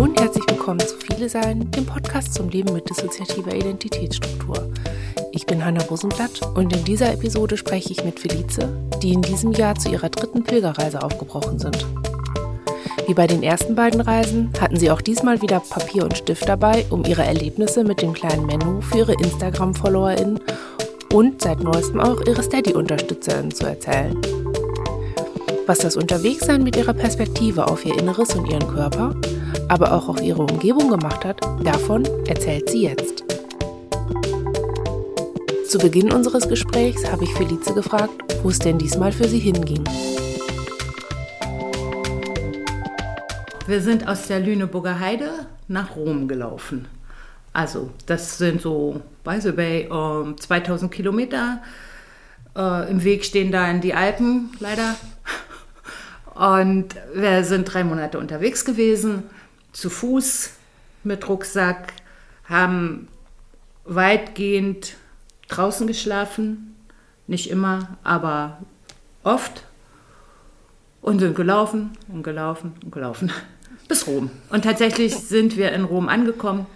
Und herzlich willkommen zu Viele Sein, dem Podcast zum Leben mit dissoziativer Identitätsstruktur. Ich bin Hanna Rosenblatt und in dieser Episode spreche ich mit Felice, die in diesem Jahr zu ihrer dritten Pilgerreise aufgebrochen sind. Wie bei den ersten beiden Reisen hatten sie auch diesmal wieder Papier und Stift dabei, um ihre Erlebnisse mit dem kleinen Menno für ihre Instagram-FollowerInnen und seit neuestem auch ihre Steady-UnterstützerInnen zu erzählen. Was das Unterwegssein mit ihrer Perspektive auf ihr Inneres und ihren Körper, aber auch auf ihre Umgebung gemacht hat, davon erzählt sie jetzt. Zu Beginn unseres Gesprächs habe ich Felice gefragt, wo es denn diesmal für sie hinging. Wir sind aus der Lüneburger Heide nach Rom gelaufen. Also, das sind so, by the way, 2000 Kilometer. Äh, Im Weg stehen da in die Alpen, leider. Und wir sind drei Monate unterwegs gewesen, zu Fuß, mit Rucksack, haben weitgehend draußen geschlafen, nicht immer, aber oft. Und sind gelaufen und gelaufen und gelaufen bis Rom. Und tatsächlich sind wir in Rom angekommen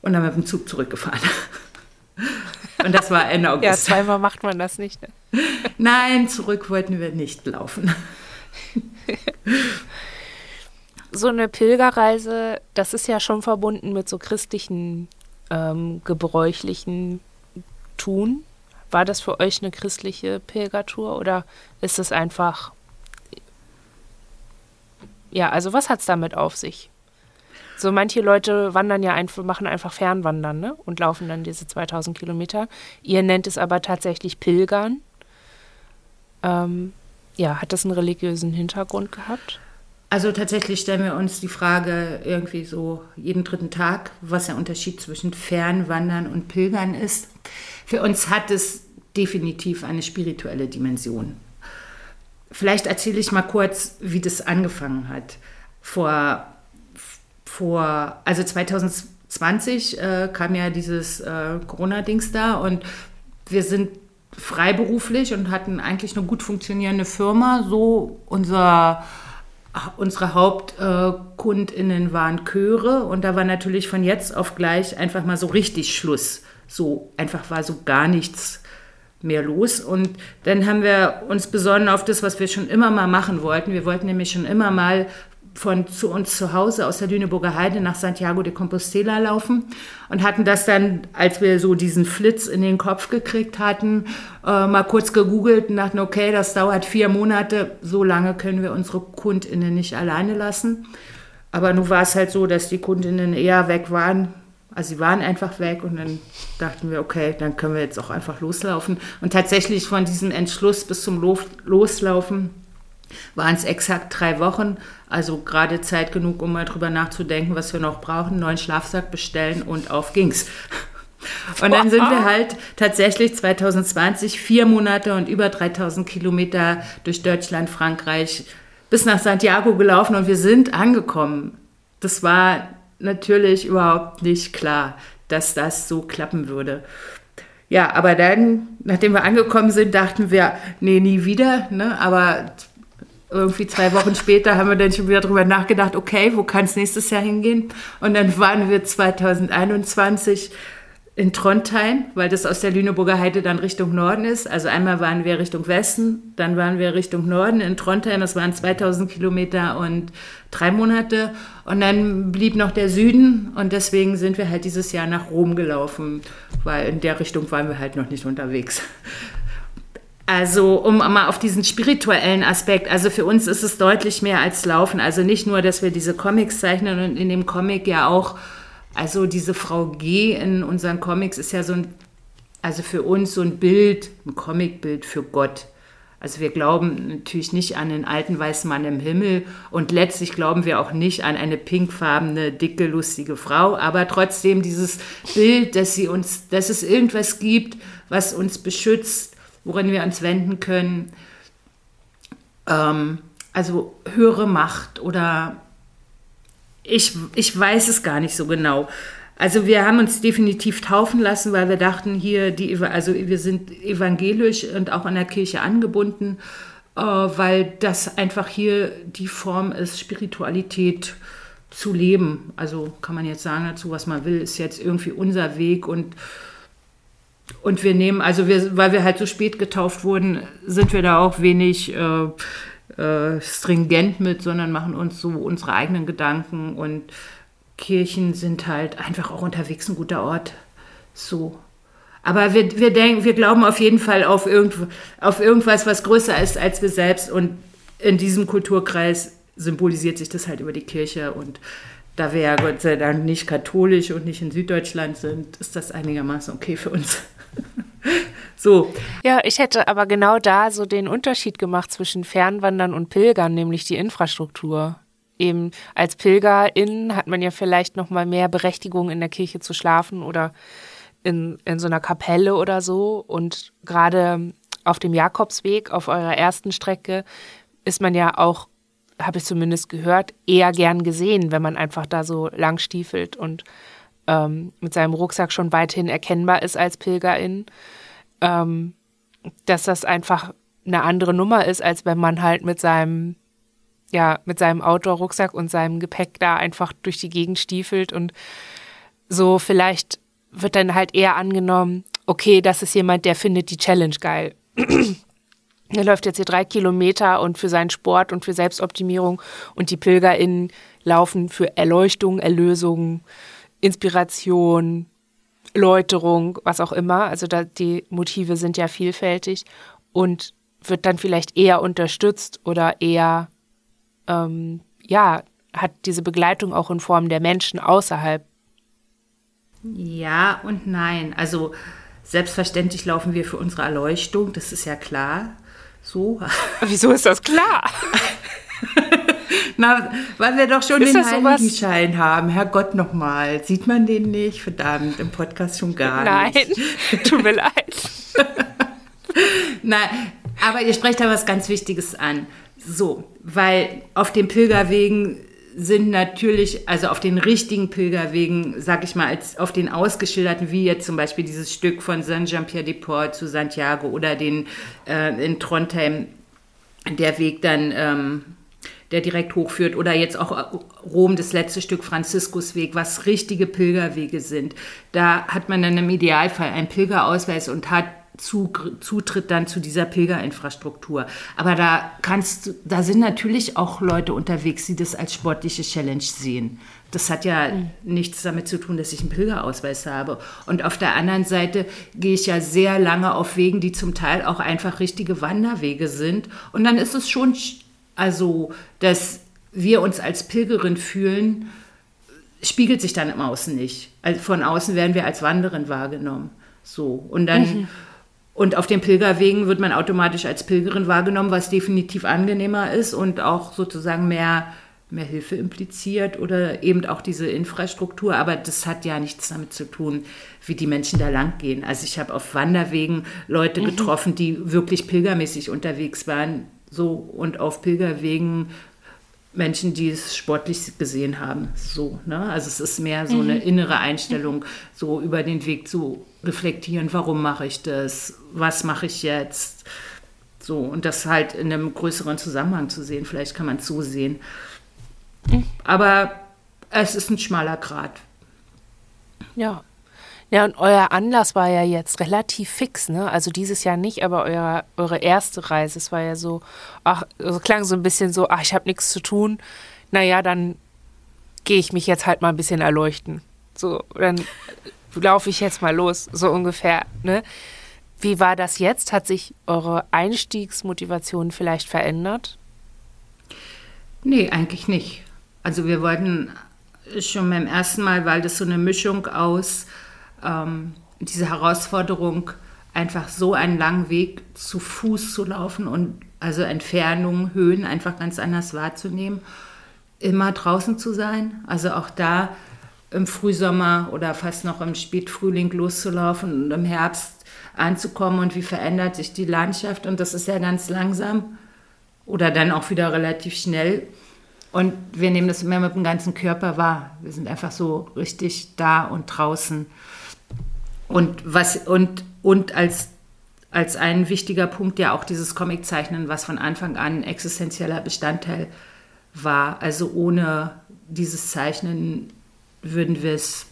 und dann mit dem Zug zurückgefahren. Und das war Ende August. Ja, zweimal macht man das nicht. Ne? Nein, zurück wollten wir nicht laufen. so eine Pilgerreise, das ist ja schon verbunden mit so christlichen, ähm, gebräuchlichen Tun. War das für euch eine christliche Pilgertour oder ist es einfach. Ja, also was hat es damit auf sich? So manche Leute wandern ja einfach, machen einfach Fernwandern ne? und laufen dann diese 2000 Kilometer. Ihr nennt es aber tatsächlich Pilgern. Ähm, ja, hat das einen religiösen Hintergrund gehabt? Also tatsächlich stellen wir uns die Frage irgendwie so jeden dritten Tag, was der Unterschied zwischen Fernwandern und Pilgern ist. Für uns hat es definitiv eine spirituelle Dimension. Vielleicht erzähle ich mal kurz, wie das angefangen hat. Vor, vor also 2020 äh, kam ja dieses äh, Corona-Dings da und wir sind freiberuflich und hatten eigentlich eine gut funktionierende Firma. So unser unsere Hauptkundinnen waren Chöre und da war natürlich von jetzt auf gleich einfach mal so richtig Schluss. So einfach war so gar nichts mehr los. Und dann haben wir uns besonnen auf das, was wir schon immer mal machen wollten. Wir wollten nämlich schon immer mal von zu uns zu Hause aus der Lüneburger Heide nach Santiago de Compostela laufen und hatten das dann, als wir so diesen Flitz in den Kopf gekriegt hatten, äh, mal kurz gegoogelt und dachten, okay, das dauert vier Monate, so lange können wir unsere KundInnen nicht alleine lassen. Aber nun war es halt so, dass die KundInnen eher weg waren. Also sie waren einfach weg und dann dachten wir, okay, dann können wir jetzt auch einfach loslaufen. Und tatsächlich von diesem Entschluss bis zum Loslaufen waren es exakt drei Wochen. Also gerade Zeit genug, um mal drüber nachzudenken, was wir noch brauchen. Neuen Schlafsack bestellen und auf ging's. Und dann sind wir halt tatsächlich 2020 vier Monate und über 3000 Kilometer durch Deutschland, Frankreich bis nach Santiago gelaufen und wir sind angekommen. Das war natürlich überhaupt nicht klar, dass das so klappen würde. Ja, aber dann, nachdem wir angekommen sind, dachten wir, nee, nie wieder. Ne? Aber irgendwie zwei Wochen später haben wir dann schon wieder darüber nachgedacht, okay, wo kann es nächstes Jahr hingehen? Und dann waren wir 2021 in Trondheim, weil das aus der Lüneburger Heide dann Richtung Norden ist. Also einmal waren wir Richtung Westen, dann waren wir Richtung Norden in Trondheim. Das waren 2000 Kilometer und drei Monate. Und dann blieb noch der Süden und deswegen sind wir halt dieses Jahr nach Rom gelaufen, weil in der Richtung waren wir halt noch nicht unterwegs. Also, um mal auf diesen spirituellen Aspekt, also für uns ist es deutlich mehr als Laufen. Also nicht nur, dass wir diese Comics zeichnen und in dem Comic ja auch, also diese Frau G in unseren Comics ist ja so ein, also für uns so ein Bild, ein Comicbild für Gott. Also wir glauben natürlich nicht an den alten weißen Mann im Himmel und letztlich glauben wir auch nicht an eine pinkfarbene, dicke, lustige Frau, aber trotzdem dieses Bild, dass sie uns, dass es irgendwas gibt, was uns beschützt, worin wir uns wenden können. Ähm, also höhere Macht oder ich, ich weiß es gar nicht so genau. Also wir haben uns definitiv taufen lassen, weil wir dachten, hier, die, also wir sind evangelisch und auch an der Kirche angebunden, äh, weil das einfach hier die Form ist, Spiritualität zu leben. Also kann man jetzt sagen dazu, was man will, ist jetzt irgendwie unser Weg und und wir nehmen, also wir, weil wir halt so spät getauft wurden, sind wir da auch wenig äh, äh, stringent mit, sondern machen uns so unsere eigenen Gedanken und Kirchen sind halt einfach auch unterwegs ein guter Ort. So. Aber wir, wir denken, wir glauben auf jeden Fall auf, irgend, auf irgendwas, was größer ist als wir selbst. Und in diesem Kulturkreis symbolisiert sich das halt über die Kirche. Und da wir ja Gott sei Dank nicht katholisch und nicht in Süddeutschland sind, ist das einigermaßen okay für uns. So. Ja, ich hätte aber genau da so den Unterschied gemacht zwischen Fernwandern und Pilgern, nämlich die Infrastruktur. Eben als Pilgerin hat man ja vielleicht noch mal mehr Berechtigung in der Kirche zu schlafen oder in, in so einer Kapelle oder so. Und gerade auf dem Jakobsweg, auf eurer ersten Strecke, ist man ja auch, habe ich zumindest gehört, eher gern gesehen, wenn man einfach da so lang stiefelt und ähm, mit seinem Rucksack schon weithin erkennbar ist als Pilgerin. Ähm, dass das einfach eine andere Nummer ist, als wenn man halt mit seinem ja, mit seinem Outdoor-Rucksack und seinem Gepäck da einfach durch die Gegend stiefelt und so vielleicht wird dann halt eher angenommen, okay, das ist jemand, der findet die Challenge geil. er läuft jetzt hier drei Kilometer und für seinen Sport und für Selbstoptimierung und die PilgerInnen laufen für Erleuchtung, Erlösung, Inspiration, Läuterung, was auch immer. Also da, die Motive sind ja vielfältig und wird dann vielleicht eher unterstützt oder eher, ähm, ja, hat diese Begleitung auch in Form der Menschen außerhalb ja und nein. Also selbstverständlich laufen wir für unsere Erleuchtung, das ist ja klar. So. Wieso ist das klar? Na, weil wir doch schon ist den Heiligenschein sowas? haben. Herrgott nochmal. Sieht man den nicht? Verdammt, im Podcast schon gar Nein, nicht. Nein, tut mir leid. Nein, aber ihr sprecht da was ganz Wichtiges an. So, weil auf den Pilgerwegen sind natürlich, also auf den richtigen Pilgerwegen, sag ich mal, als auf den ausgeschilderten, wie jetzt zum Beispiel dieses Stück von Saint-Jean-Pierre-de-Port zu Santiago oder den äh, in Trondheim, der Weg dann, ähm, der direkt hochführt, oder jetzt auch Rom, das letzte Stück Franziskusweg, was richtige Pilgerwege sind. Da hat man dann im Idealfall einen Pilgerausweis und hat Zutritt dann zu dieser Pilgerinfrastruktur. Aber da kannst da sind natürlich auch Leute unterwegs, die das als sportliche Challenge sehen. Das hat ja mhm. nichts damit zu tun, dass ich einen Pilgerausweis habe. Und auf der anderen Seite gehe ich ja sehr lange auf Wegen, die zum Teil auch einfach richtige Wanderwege sind. Und dann ist es schon, also, dass wir uns als Pilgerin fühlen, spiegelt sich dann im Außen nicht. Also von außen werden wir als Wanderin wahrgenommen. So. Und dann. Mhm und auf den Pilgerwegen wird man automatisch als Pilgerin wahrgenommen, was definitiv angenehmer ist und auch sozusagen mehr, mehr Hilfe impliziert oder eben auch diese Infrastruktur. Aber das hat ja nichts damit zu tun, wie die Menschen da lang gehen. Also ich habe auf Wanderwegen Leute mhm. getroffen, die wirklich pilgermäßig unterwegs waren. So und auf Pilgerwegen Menschen, die es sportlich gesehen haben. So, ne? Also es ist mehr so eine mhm. innere Einstellung, so über den Weg zu reflektieren, warum mache ich das, was mache ich jetzt. So, und das halt in einem größeren Zusammenhang zu sehen. Vielleicht kann man es so sehen. Mhm. Aber es ist ein schmaler Grat. Ja. Ja, und euer Anlass war ja jetzt relativ fix, ne? Also dieses Jahr nicht, aber euer, eure erste Reise, es war ja so, ach, also klang so ein bisschen so, ach, ich habe nichts zu tun. Naja, dann gehe ich mich jetzt halt mal ein bisschen erleuchten. So, dann laufe ich jetzt mal los, so ungefähr, ne? Wie war das jetzt? Hat sich eure Einstiegsmotivation vielleicht verändert? Nee, eigentlich nicht. Also wir wollten schon beim ersten Mal, weil das so eine Mischung aus ähm, diese Herausforderung, einfach so einen langen Weg zu Fuß zu laufen und also Entfernungen, Höhen einfach ganz anders wahrzunehmen, immer draußen zu sein. Also auch da im Frühsommer oder fast noch im Spätfrühling loszulaufen und im Herbst anzukommen und wie verändert sich die Landschaft und das ist ja ganz langsam oder dann auch wieder relativ schnell. Und wir nehmen das immer mit dem ganzen Körper wahr. Wir sind einfach so richtig da und draußen. Und, was, und, und als, als ein wichtiger Punkt ja auch dieses Comiczeichnen, was von Anfang an existenzieller Bestandteil war. Also ohne dieses Zeichnen würden wir es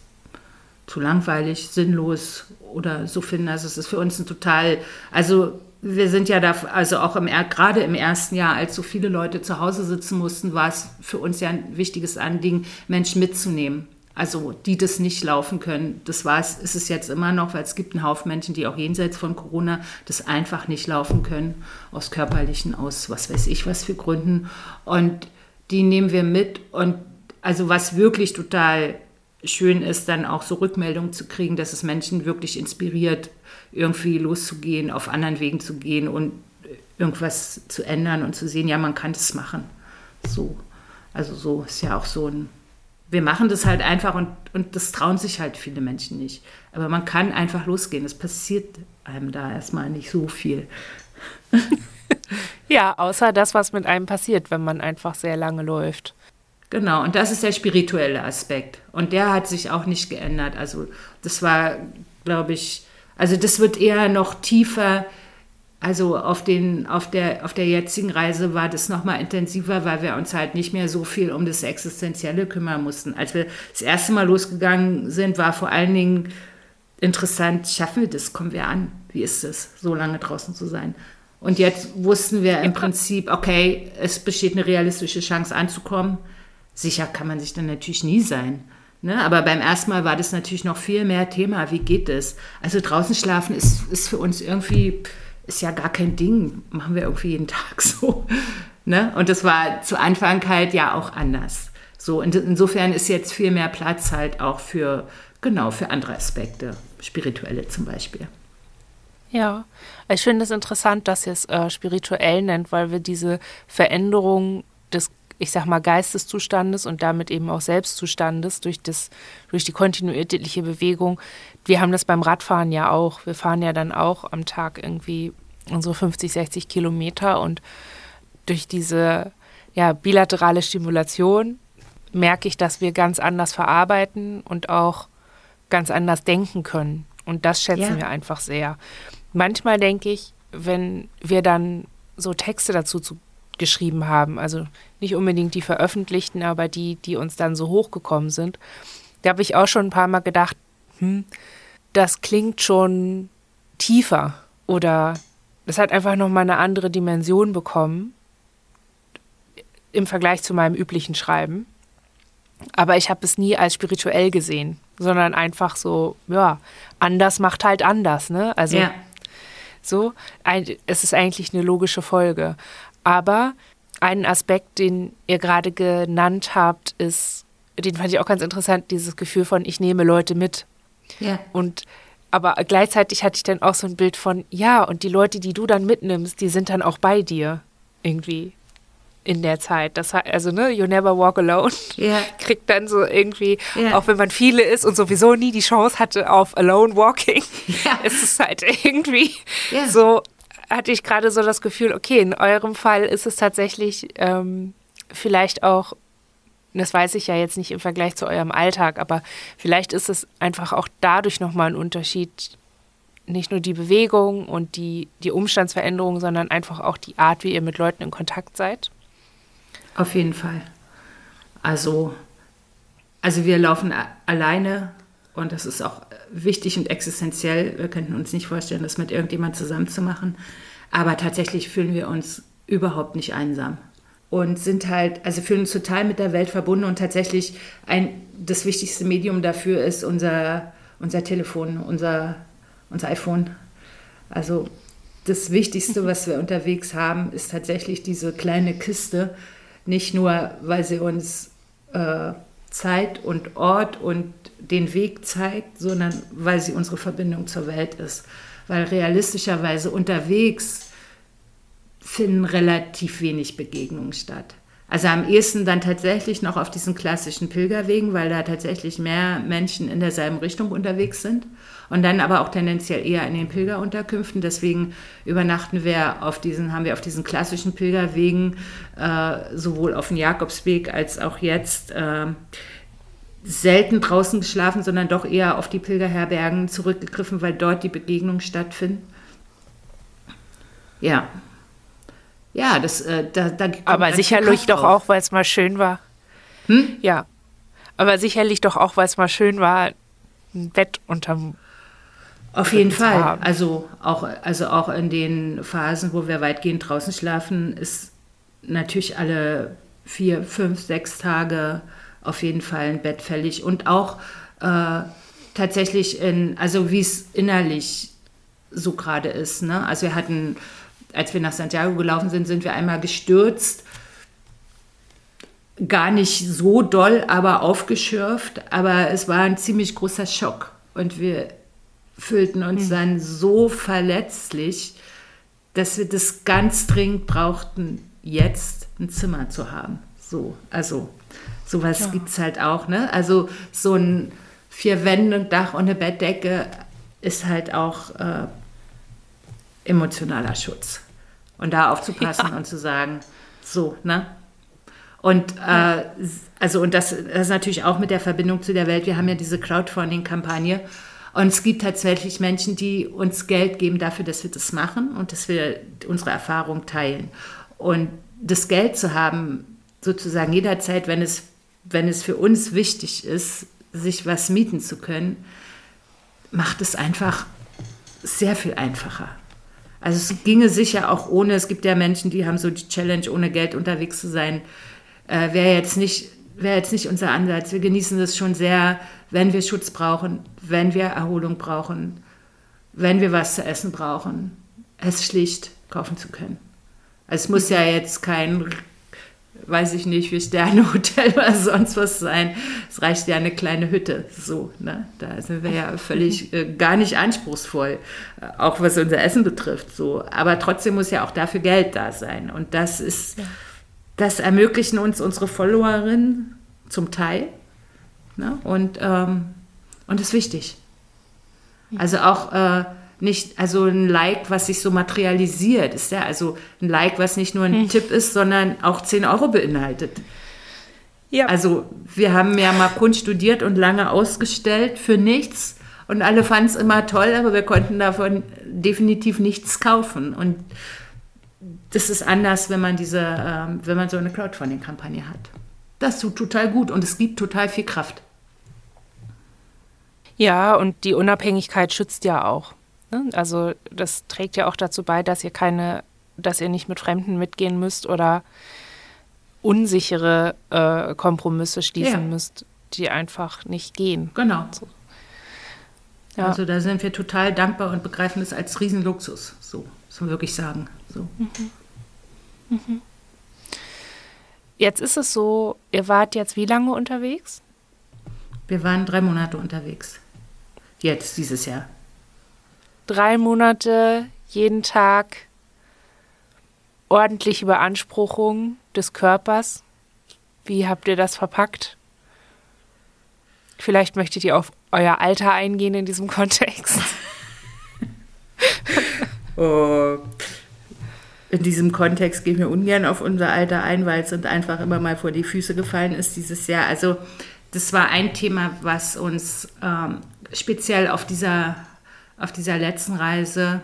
zu langweilig, sinnlos oder so finden. Also es ist für uns ein total, also wir sind ja da, also auch im, gerade im ersten Jahr, als so viele Leute zu Hause sitzen mussten, war es für uns ja ein wichtiges Anliegen, Menschen mitzunehmen. Also die das nicht laufen können. Das war es, ist es jetzt immer noch, weil es gibt einen Haufen Menschen, die auch jenseits von Corona das einfach nicht laufen können, aus körperlichen, aus was weiß ich was für Gründen. Und die nehmen wir mit. Und also was wirklich total schön ist, dann auch so Rückmeldungen zu kriegen, dass es Menschen wirklich inspiriert, irgendwie loszugehen, auf anderen Wegen zu gehen und irgendwas zu ändern und zu sehen, ja, man kann das machen. So. Also so ist ja auch so ein wir machen das halt einfach und, und das trauen sich halt viele Menschen nicht. Aber man kann einfach losgehen. Es passiert einem da erstmal nicht so viel. ja, außer das, was mit einem passiert, wenn man einfach sehr lange läuft. Genau, und das ist der spirituelle Aspekt. Und der hat sich auch nicht geändert. Also das war, glaube ich, also das wird eher noch tiefer also auf, den, auf, der, auf der jetzigen Reise war das nochmal intensiver, weil wir uns halt nicht mehr so viel um das Existenzielle kümmern mussten. Als wir das erste Mal losgegangen sind, war vor allen Dingen interessant, schaffen wir das, kommen wir an? Wie ist es, so lange draußen zu sein? Und jetzt wussten wir im Prinzip, okay, es besteht eine realistische Chance anzukommen. Sicher kann man sich dann natürlich nie sein. Ne? Aber beim ersten Mal war das natürlich noch viel mehr Thema. Wie geht es? Also draußen schlafen ist, ist für uns irgendwie ist ja gar kein Ding, machen wir irgendwie jeden Tag so. Ne? Und das war zu Anfang halt ja auch anders. So, und insofern ist jetzt viel mehr Platz halt auch für, genau, für andere Aspekte, spirituelle zum Beispiel. Ja, ich finde es interessant, dass ihr es äh, spirituell nennt, weil wir diese Veränderung ich sag mal, Geisteszustandes und damit eben auch Selbstzustandes durch, das, durch die kontinuierliche Bewegung wir haben das beim Radfahren ja auch. Wir fahren ja dann auch am Tag irgendwie unsere 50, 60 Kilometer und durch diese ja, bilaterale Stimulation merke ich, dass wir ganz anders verarbeiten und auch ganz anders denken können. Und das schätzen ja. wir einfach sehr. Manchmal denke ich, wenn wir dann so Texte dazu zu, geschrieben haben, also nicht unbedingt die veröffentlichten, aber die, die uns dann so hochgekommen sind, da habe ich auch schon ein paar Mal gedacht, hm, das klingt schon tiefer oder das hat einfach nochmal eine andere Dimension bekommen im Vergleich zu meinem üblichen Schreiben. Aber ich habe es nie als spirituell gesehen, sondern einfach so, ja, anders macht halt anders, ne? Also ja. so, ein, es ist eigentlich eine logische Folge. Aber einen Aspekt, den ihr gerade genannt habt, ist, den fand ich auch ganz interessant, dieses Gefühl von, ich nehme Leute mit. Ja. Und aber gleichzeitig hatte ich dann auch so ein Bild von, ja, und die Leute, die du dann mitnimmst, die sind dann auch bei dir irgendwie in der Zeit. Das also ne, you never walk alone. Yeah. Kriegt dann so irgendwie, yeah. auch wenn man viele ist und sowieso nie die Chance hatte auf alone walking, yeah. ist es halt irgendwie so. Hatte ich gerade so das Gefühl, okay, in eurem Fall ist es tatsächlich ähm, vielleicht auch das weiß ich ja jetzt nicht im Vergleich zu eurem Alltag, aber vielleicht ist es einfach auch dadurch nochmal ein Unterschied, nicht nur die Bewegung und die, die Umstandsveränderung, sondern einfach auch die Art, wie ihr mit Leuten in Kontakt seid? Auf jeden Fall. Also, also wir laufen alleine und das ist auch wichtig und existenziell. Wir könnten uns nicht vorstellen, das mit irgendjemand zusammen zu machen. Aber tatsächlich fühlen wir uns überhaupt nicht einsam und sind halt, also fühlen uns total mit der Welt verbunden und tatsächlich ein, das wichtigste Medium dafür ist unser, unser Telefon, unser, unser iPhone. Also das Wichtigste, was wir unterwegs haben, ist tatsächlich diese kleine Kiste. Nicht nur, weil sie uns äh, Zeit und Ort und den Weg zeigt, sondern weil sie unsere Verbindung zur Welt ist. Weil realistischerweise unterwegs finden relativ wenig Begegnungen statt. Also am ehesten dann tatsächlich noch auf diesen klassischen Pilgerwegen, weil da tatsächlich mehr Menschen in derselben Richtung unterwegs sind. Und dann aber auch tendenziell eher in den Pilgerunterkünften. Deswegen übernachten wir auf diesen, haben wir auf diesen klassischen Pilgerwegen äh, sowohl auf dem Jakobsweg als auch jetzt äh, selten draußen geschlafen, sondern doch eher auf die Pilgerherbergen zurückgegriffen, weil dort die Begegnungen stattfinden. Ja, ja, das, äh, da, da Aber sicherlich doch auch, weil es mal schön war. Hm? Ja. Aber sicherlich doch auch, weil es mal schön war, ein Bett unterm auf jeden Fall. Also auch, also auch in den Phasen, wo wir weitgehend draußen schlafen, ist natürlich alle vier, fünf, sechs Tage auf jeden Fall ein Bett fällig. Und auch äh, tatsächlich in, also wie es innerlich so gerade ist. Ne? Also wir hatten, als wir nach Santiago gelaufen sind, sind wir einmal gestürzt. Gar nicht so doll, aber aufgeschürft. Aber es war ein ziemlich großer Schock. Und wir fühlten uns mhm. dann so verletzlich, dass wir das ganz dringend brauchten, jetzt ein Zimmer zu haben. So, also sowas ja. gibt es halt auch. Ne? Also so ein vier Wände, ein Dach und eine Bettdecke ist halt auch äh, emotionaler Schutz. Und da aufzupassen ja. und zu sagen, so, ne? Und äh, also und das, das ist natürlich auch mit der Verbindung zu der Welt. Wir haben ja diese Crowdfunding-Kampagne und es gibt tatsächlich Menschen, die uns Geld geben dafür, dass wir das machen und dass wir unsere Erfahrung teilen. Und das Geld zu haben, sozusagen jederzeit, wenn es, wenn es für uns wichtig ist, sich was mieten zu können, macht es einfach sehr viel einfacher. Also es ginge sicher auch ohne, es gibt ja Menschen, die haben so die Challenge, ohne Geld unterwegs zu sein, äh, wäre jetzt nicht wäre jetzt nicht unser Ansatz. Wir genießen es schon sehr, wenn wir Schutz brauchen, wenn wir Erholung brauchen, wenn wir was zu essen brauchen, es schlicht kaufen zu können. Also es muss ja jetzt kein, weiß ich nicht, wie Sterne-Hotel oder sonst was sein. Es reicht ja eine kleine Hütte. So, ne? Da sind wir ja völlig äh, gar nicht anspruchsvoll, äh, auch was unser Essen betrifft. So. Aber trotzdem muss ja auch dafür Geld da sein. Und das ist. Ja das ermöglichen uns unsere Followerinnen zum Teil. Ne? Und, ähm, und das ist wichtig. Also auch äh, nicht, also ein Like, was sich so materialisiert, ist ja also ein Like, was nicht nur ein hm. Tipp ist, sondern auch 10 Euro beinhaltet. Ja. Also wir haben ja mal Kunst studiert und lange ausgestellt für nichts und alle fanden es immer toll, aber wir konnten davon definitiv nichts kaufen. Und das ist anders, wenn man diese, ähm, wenn man so eine Crowdfunding-Kampagne hat. Das tut total gut und es gibt total viel Kraft. Ja, und die Unabhängigkeit schützt ja auch. Ne? Also das trägt ja auch dazu bei, dass ihr keine, dass ihr nicht mit Fremden mitgehen müsst oder unsichere äh, Kompromisse schließen ja. müsst, die einfach nicht gehen. Genau. So. Ja. Also da sind wir total dankbar und begreifen es als Riesenluxus. So, muss man wirklich sagen. So. Mhm. Mhm. Jetzt ist es so, ihr wart jetzt wie lange unterwegs? Wir waren drei Monate unterwegs. Jetzt, dieses Jahr. Drei Monate, jeden Tag, ordentliche Beanspruchung des Körpers. Wie habt ihr das verpackt? Vielleicht möchtet ihr auf euer Alter eingehen in diesem Kontext. oh, in diesem Kontext gehen wir ungern auf unser Alter ein, weil es uns einfach immer mal vor die Füße gefallen ist dieses Jahr. Also das war ein Thema, was uns ähm, speziell auf dieser, auf dieser letzten Reise,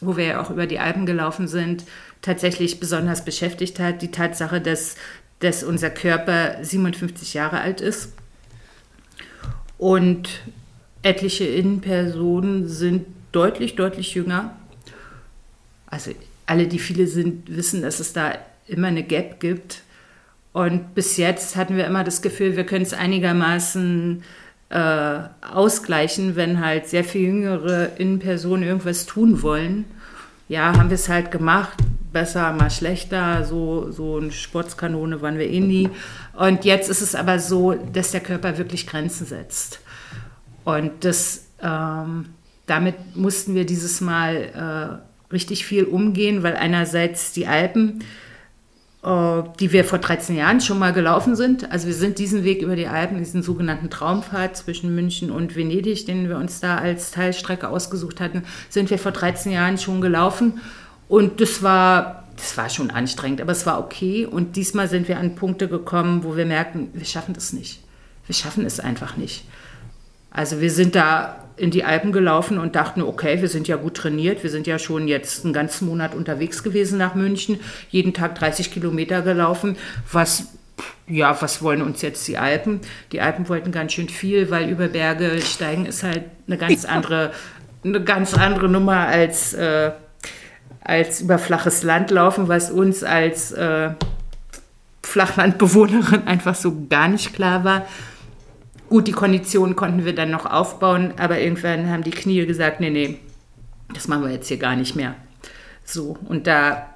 wo wir ja auch über die Alpen gelaufen sind, tatsächlich besonders beschäftigt hat. Die Tatsache, dass, dass unser Körper 57 Jahre alt ist und etliche Innenpersonen sind deutlich, deutlich jünger. Also alle, die viele sind, wissen, dass es da immer eine Gap gibt. Und bis jetzt hatten wir immer das Gefühl, wir können es einigermaßen äh, ausgleichen, wenn halt sehr viel jüngere Innenpersonen irgendwas tun wollen. Ja, haben wir es halt gemacht. Besser, mal schlechter. So, so eine Sportskanone waren wir eh nie. Und jetzt ist es aber so, dass der Körper wirklich Grenzen setzt. Und das, ähm, damit mussten wir dieses Mal äh, richtig viel umgehen, weil einerseits die Alpen, äh, die wir vor 13 Jahren schon mal gelaufen sind, also wir sind diesen Weg über die Alpen, diesen sogenannten Traumpfad zwischen München und Venedig, den wir uns da als Teilstrecke ausgesucht hatten, sind wir vor 13 Jahren schon gelaufen und das war das war schon anstrengend, aber es war okay. Und diesmal sind wir an Punkte gekommen, wo wir merken, wir schaffen das nicht. Wir schaffen es einfach nicht. Also wir sind da in die Alpen gelaufen und dachten, okay, wir sind ja gut trainiert, wir sind ja schon jetzt einen ganzen Monat unterwegs gewesen nach München, jeden Tag 30 Kilometer gelaufen, was ja, was wollen uns jetzt die Alpen? Die Alpen wollten ganz schön viel, weil über Berge steigen ist halt eine ganz andere, eine ganz andere Nummer als, äh, als über flaches Land laufen, was uns als äh, Flachlandbewohnerin einfach so gar nicht klar war. Gut, die Konditionen konnten wir dann noch aufbauen, aber irgendwann haben die Knie gesagt, nee, nee, das machen wir jetzt hier gar nicht mehr. So, und da,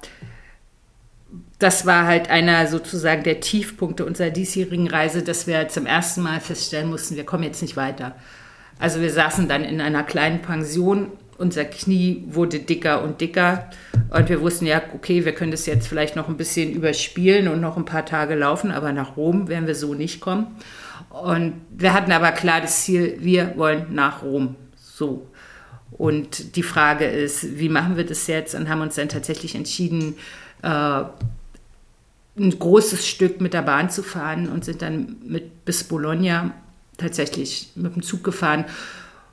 das war halt einer sozusagen der Tiefpunkte unserer diesjährigen Reise, dass wir zum ersten Mal feststellen mussten, wir kommen jetzt nicht weiter. Also wir saßen dann in einer kleinen Pension, unser Knie wurde dicker und dicker und wir wussten ja, okay, wir können das jetzt vielleicht noch ein bisschen überspielen und noch ein paar Tage laufen, aber nach Rom werden wir so nicht kommen. Und wir hatten aber klar das Ziel, wir wollen nach Rom. So. Und die Frage ist, wie machen wir das jetzt? Und haben uns dann tatsächlich entschieden, äh, ein großes Stück mit der Bahn zu fahren und sind dann mit bis Bologna tatsächlich mit dem Zug gefahren.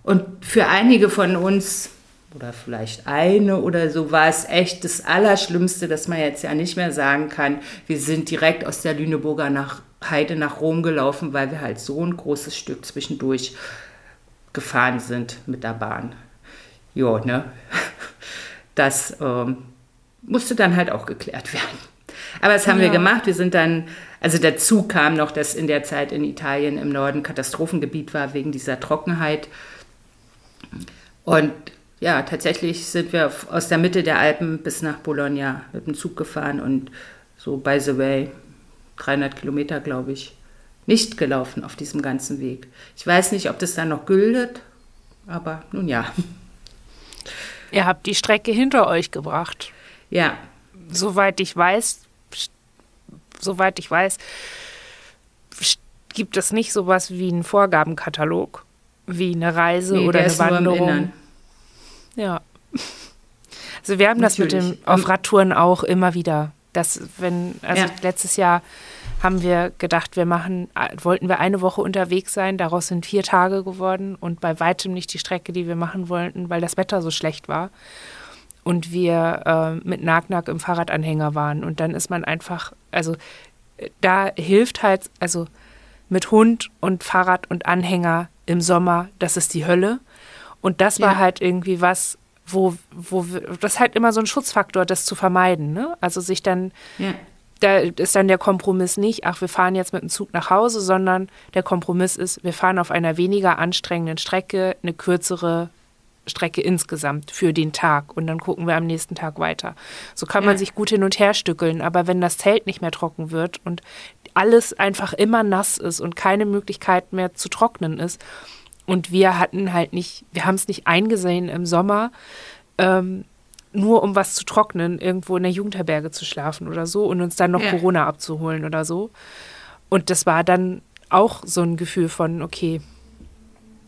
Und für einige von uns, oder vielleicht eine oder so, war es echt das Allerschlimmste, dass man jetzt ja nicht mehr sagen kann, wir sind direkt aus der Lüneburger nach Heide nach Rom gelaufen, weil wir halt so ein großes Stück zwischendurch gefahren sind mit der Bahn ja, ne, das ähm, musste dann halt auch geklärt werden. Aber das haben ja. wir gemacht. Wir sind dann, also dazu kam noch, dass in der Zeit in Italien im Norden Katastrophengebiet war wegen dieser Trockenheit. Und ja, tatsächlich sind wir aus der Mitte der Alpen bis nach Bologna mit dem Zug gefahren und so, by the way, 300 Kilometer, glaube ich, nicht gelaufen auf diesem ganzen Weg. Ich weiß nicht, ob das dann noch gültet, aber nun ja. Ihr habt die Strecke hinter euch gebracht. Ja. Soweit ich weiß, soweit ich weiß, gibt es nicht sowas wie einen Vorgabenkatalog, wie eine Reise nee, oder eine Wanderung. Ja. Also wir haben Natürlich. das mit dem auf Radtouren auch immer wieder. Dass wenn, also ja. letztes Jahr haben wir gedacht, wir machen, wollten wir eine Woche unterwegs sein. Daraus sind vier Tage geworden und bei weitem nicht die Strecke, die wir machen wollten, weil das Wetter so schlecht war. Und wir äh, mit Nagnack im Fahrradanhänger waren. Und dann ist man einfach, also da hilft halt, also mit Hund und Fahrrad und Anhänger im Sommer, das ist die Hölle. Und das war ja. halt irgendwie was, wo, wo das halt immer so ein Schutzfaktor, das zu vermeiden. Ne? Also sich dann ja da ist dann der Kompromiss nicht, ach, wir fahren jetzt mit dem Zug nach Hause, sondern der Kompromiss ist, wir fahren auf einer weniger anstrengenden Strecke eine kürzere Strecke insgesamt für den Tag und dann gucken wir am nächsten Tag weiter. So kann man sich gut hin und her stückeln, aber wenn das Zelt nicht mehr trocken wird und alles einfach immer nass ist und keine Möglichkeit mehr zu trocknen ist und wir hatten halt nicht, wir haben es nicht eingesehen im Sommer, ähm, nur um was zu trocknen, irgendwo in der Jugendherberge zu schlafen oder so und uns dann noch ja. Corona abzuholen oder so. Und das war dann auch so ein Gefühl von, okay,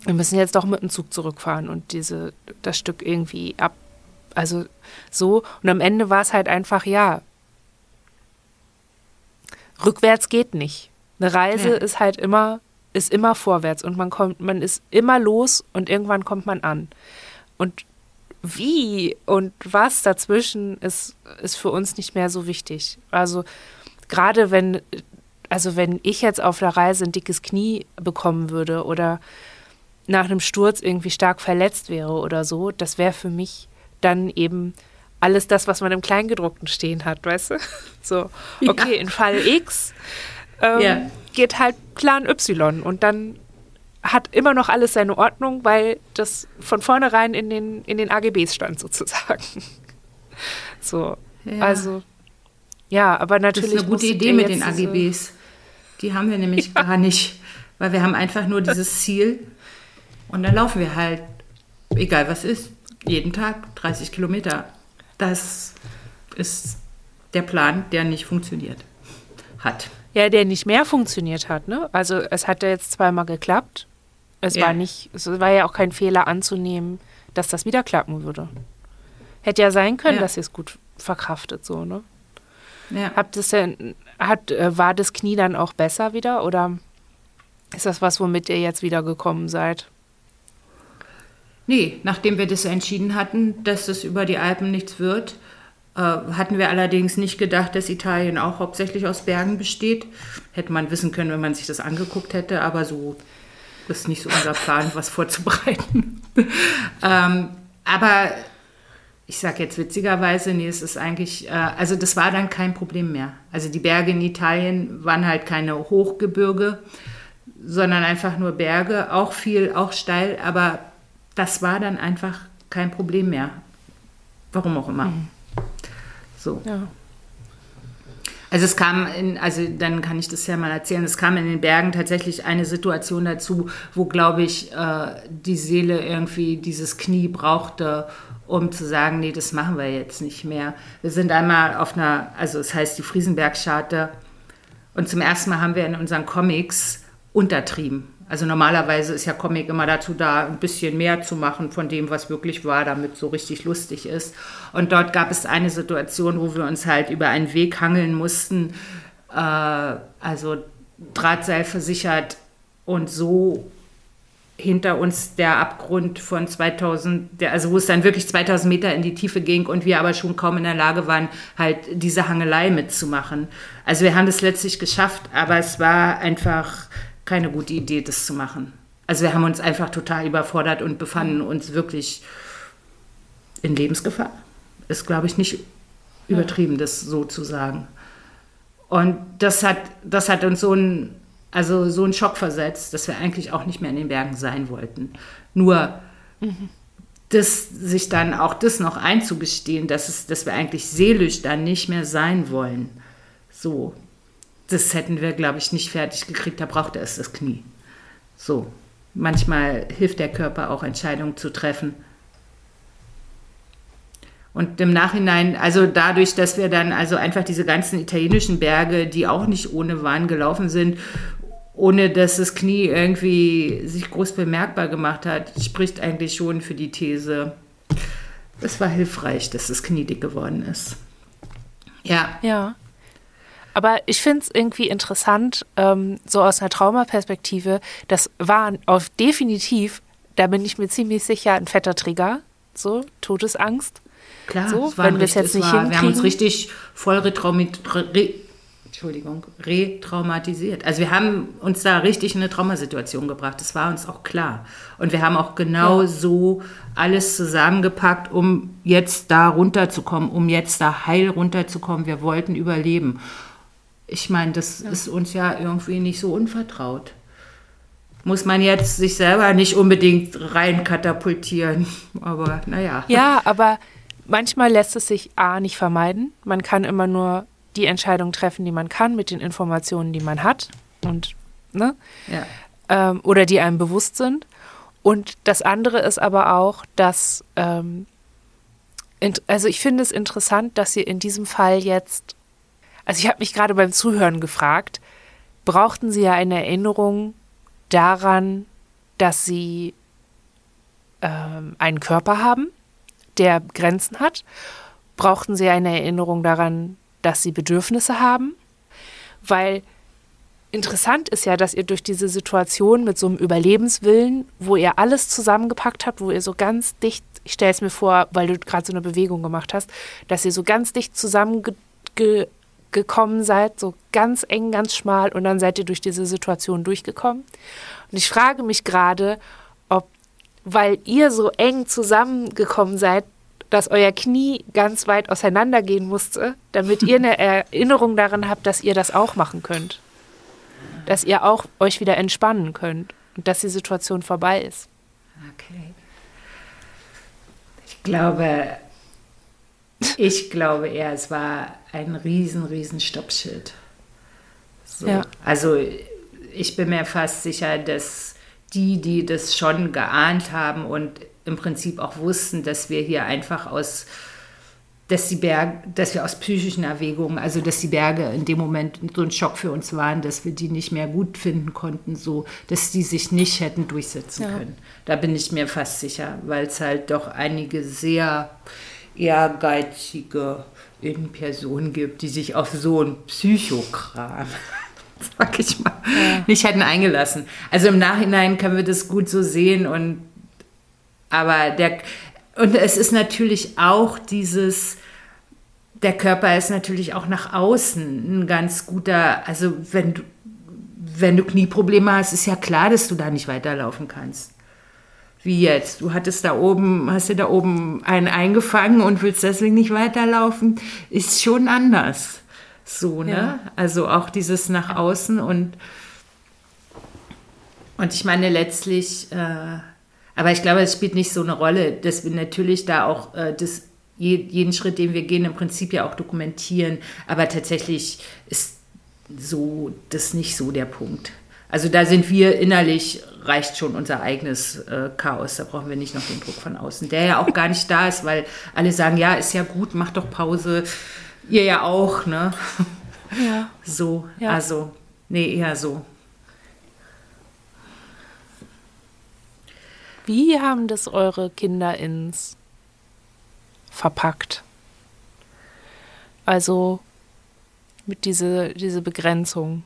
wir müssen jetzt doch mit dem Zug zurückfahren und diese, das Stück irgendwie ab. Also so. Und am Ende war es halt einfach, ja, rückwärts geht nicht. Eine Reise ja. ist halt immer, ist immer vorwärts und man kommt, man ist immer los und irgendwann kommt man an. Und wie und was dazwischen ist, ist für uns nicht mehr so wichtig. Also gerade wenn, also wenn ich jetzt auf der Reise ein dickes Knie bekommen würde oder nach einem Sturz irgendwie stark verletzt wäre oder so, das wäre für mich dann eben alles das, was man im Kleingedruckten stehen hat, weißt du? So, okay, ja. in Fall X ähm, ja. Geht halt Plan Y und dann hat immer noch alles seine Ordnung, weil das von vornherein in den, in den AGBs stand, sozusagen. So, ja. also, ja, aber natürlich. Das ist eine gute Idee mit den AGBs. Die haben wir nämlich ja. gar nicht, weil wir haben einfach nur dieses Ziel und dann laufen wir halt, egal was ist, jeden Tag 30 Kilometer. Das ist der Plan, der nicht funktioniert hat. Ja, der nicht mehr funktioniert hat, ne? Also es hat ja jetzt zweimal geklappt es ja. war nicht, es war ja auch kein Fehler anzunehmen, dass das wieder klappen würde. Hätte ja sein können, ja. dass ihr es gut verkraftet, so, ne? Ja. Habt es denn, hat, äh, war das Knie dann auch besser wieder oder ist das was, womit ihr jetzt wieder gekommen seid? Nee, nachdem wir das entschieden hatten, dass es über die Alpen nichts wird, hatten wir allerdings nicht gedacht, dass Italien auch hauptsächlich aus Bergen besteht. Hätte man wissen können, wenn man sich das angeguckt hätte, aber so ist nicht so unser Plan, was vorzubereiten. ähm, aber ich sage jetzt witzigerweise, nee, es ist eigentlich, äh, also das war dann kein Problem mehr. Also die Berge in Italien waren halt keine Hochgebirge, sondern einfach nur Berge, auch viel, auch steil, aber das war dann einfach kein Problem mehr. Warum auch immer. Mhm. So. Ja. Also es kam, in, also dann kann ich das ja mal erzählen, es kam in den Bergen tatsächlich eine Situation dazu, wo, glaube ich, äh, die Seele irgendwie dieses Knie brauchte, um zu sagen, nee, das machen wir jetzt nicht mehr. Wir sind einmal auf einer, also es heißt die Friesenberg-Charte und zum ersten Mal haben wir in unseren Comics untertrieben. Also normalerweise ist ja Comic immer dazu da, ein bisschen mehr zu machen von dem, was wirklich war, damit so richtig lustig ist. Und dort gab es eine Situation, wo wir uns halt über einen Weg hangeln mussten, äh, also Drahtseil versichert und so hinter uns der Abgrund von 2000, der, also wo es dann wirklich 2000 Meter in die Tiefe ging und wir aber schon kaum in der Lage waren, halt diese Hangelei mitzumachen. Also wir haben das letztlich geschafft, aber es war einfach keine gute Idee, das zu machen. Also wir haben uns einfach total überfordert und befanden uns wirklich in Lebensgefahr. Ist, glaube ich, nicht übertrieben, das so zu sagen. Und das hat, das hat uns so ein, also so einen Schock versetzt, dass wir eigentlich auch nicht mehr in den Bergen sein wollten. Nur mhm. das, sich dann auch das noch einzugestehen, dass, es, dass wir eigentlich seelisch dann nicht mehr sein wollen. So, das hätten wir, glaube ich, nicht fertig gekriegt. Da brauchte es das Knie. So, manchmal hilft der Körper auch, Entscheidungen zu treffen. Und im Nachhinein, also dadurch, dass wir dann also einfach diese ganzen italienischen Berge, die auch nicht ohne waren, gelaufen sind, ohne dass das Knie irgendwie sich groß bemerkbar gemacht hat, spricht eigentlich schon für die These, es war hilfreich, dass das Knie dick geworden ist. Ja. Ja. Aber ich finde es irgendwie interessant, ähm, so aus einer Traumaperspektive, das war auf definitiv, da bin ich mir ziemlich sicher, ein fetter Trigger, so Todesangst. Klar, so, wenn wir es jetzt nicht war. Wir haben uns richtig voll retraumatisiert. Also wir haben uns da richtig in eine Traumasituation gebracht. Das war uns auch klar. Und wir haben auch genau ja. so alles zusammengepackt, um jetzt da runterzukommen, um jetzt da heil runterzukommen. Wir wollten überleben. Ich meine, das ja. ist uns ja irgendwie nicht so unvertraut. Muss man jetzt sich selber nicht unbedingt rein katapultieren, aber naja. Ja, aber manchmal lässt es sich A nicht vermeiden. Man kann immer nur die Entscheidung treffen, die man kann, mit den Informationen, die man hat. Und, ne? Ja. Ähm, oder die einem bewusst sind. Und das andere ist aber auch, dass, ähm, also ich finde es interessant, dass ihr in diesem Fall jetzt also ich habe mich gerade beim Zuhören gefragt, brauchten Sie ja eine Erinnerung daran, dass Sie ähm, einen Körper haben, der Grenzen hat? Brauchten Sie eine Erinnerung daran, dass Sie Bedürfnisse haben? Weil interessant ist ja, dass ihr durch diese Situation mit so einem Überlebenswillen, wo ihr alles zusammengepackt habt, wo ihr so ganz dicht, ich stelle es mir vor, weil du gerade so eine Bewegung gemacht hast, dass ihr so ganz dicht zusammenge gekommen seid, so ganz eng, ganz schmal und dann seid ihr durch diese Situation durchgekommen. Und ich frage mich gerade, ob, weil ihr so eng zusammengekommen seid, dass euer Knie ganz weit auseinandergehen musste, damit ihr eine Erinnerung daran habt, dass ihr das auch machen könnt. Dass ihr auch euch wieder entspannen könnt und dass die Situation vorbei ist. Okay. Ich glaube, ich glaube eher, es war ein riesen, riesen Stoppschild. So. Ja. Also ich bin mir fast sicher, dass die, die das schon geahnt haben und im Prinzip auch wussten, dass wir hier einfach aus, dass die Berge, dass wir aus psychischen Erwägungen, also dass die Berge in dem Moment so ein Schock für uns waren, dass wir die nicht mehr gut finden konnten, so dass die sich nicht hätten durchsetzen ja. können. Da bin ich mir fast sicher, weil es halt doch einige sehr ehrgeizige in Person gibt, die sich auf so ein Psychokram, sag ich mal, ja. nicht hätten eingelassen. Also im Nachhinein können wir das gut so sehen und aber der und es ist natürlich auch dieses der Körper ist natürlich auch nach außen ein ganz guter, also wenn du, wenn du Knieprobleme hast, ist ja klar, dass du da nicht weiterlaufen kannst. Wie jetzt? Du hattest da oben, hast dir da oben einen eingefangen und willst deswegen nicht weiterlaufen, ist schon anders. So, ne? Ja. Also auch dieses nach außen und und ich meine letztlich, äh, aber ich glaube, es spielt nicht so eine Rolle, dass wir natürlich da auch äh, das, jeden Schritt, den wir gehen, im Prinzip ja auch dokumentieren. Aber tatsächlich ist so das nicht so der Punkt. Also da sind wir innerlich, reicht schon unser eigenes äh, Chaos. Da brauchen wir nicht noch den Druck von außen, der ja auch gar nicht da ist, weil alle sagen, ja, ist ja gut, mach doch Pause. Ihr ja auch, ne? Ja. So, ja. also, nee, eher so. Wie haben das eure Kinder ins verpackt? Also mit diese, diese Begrenzung.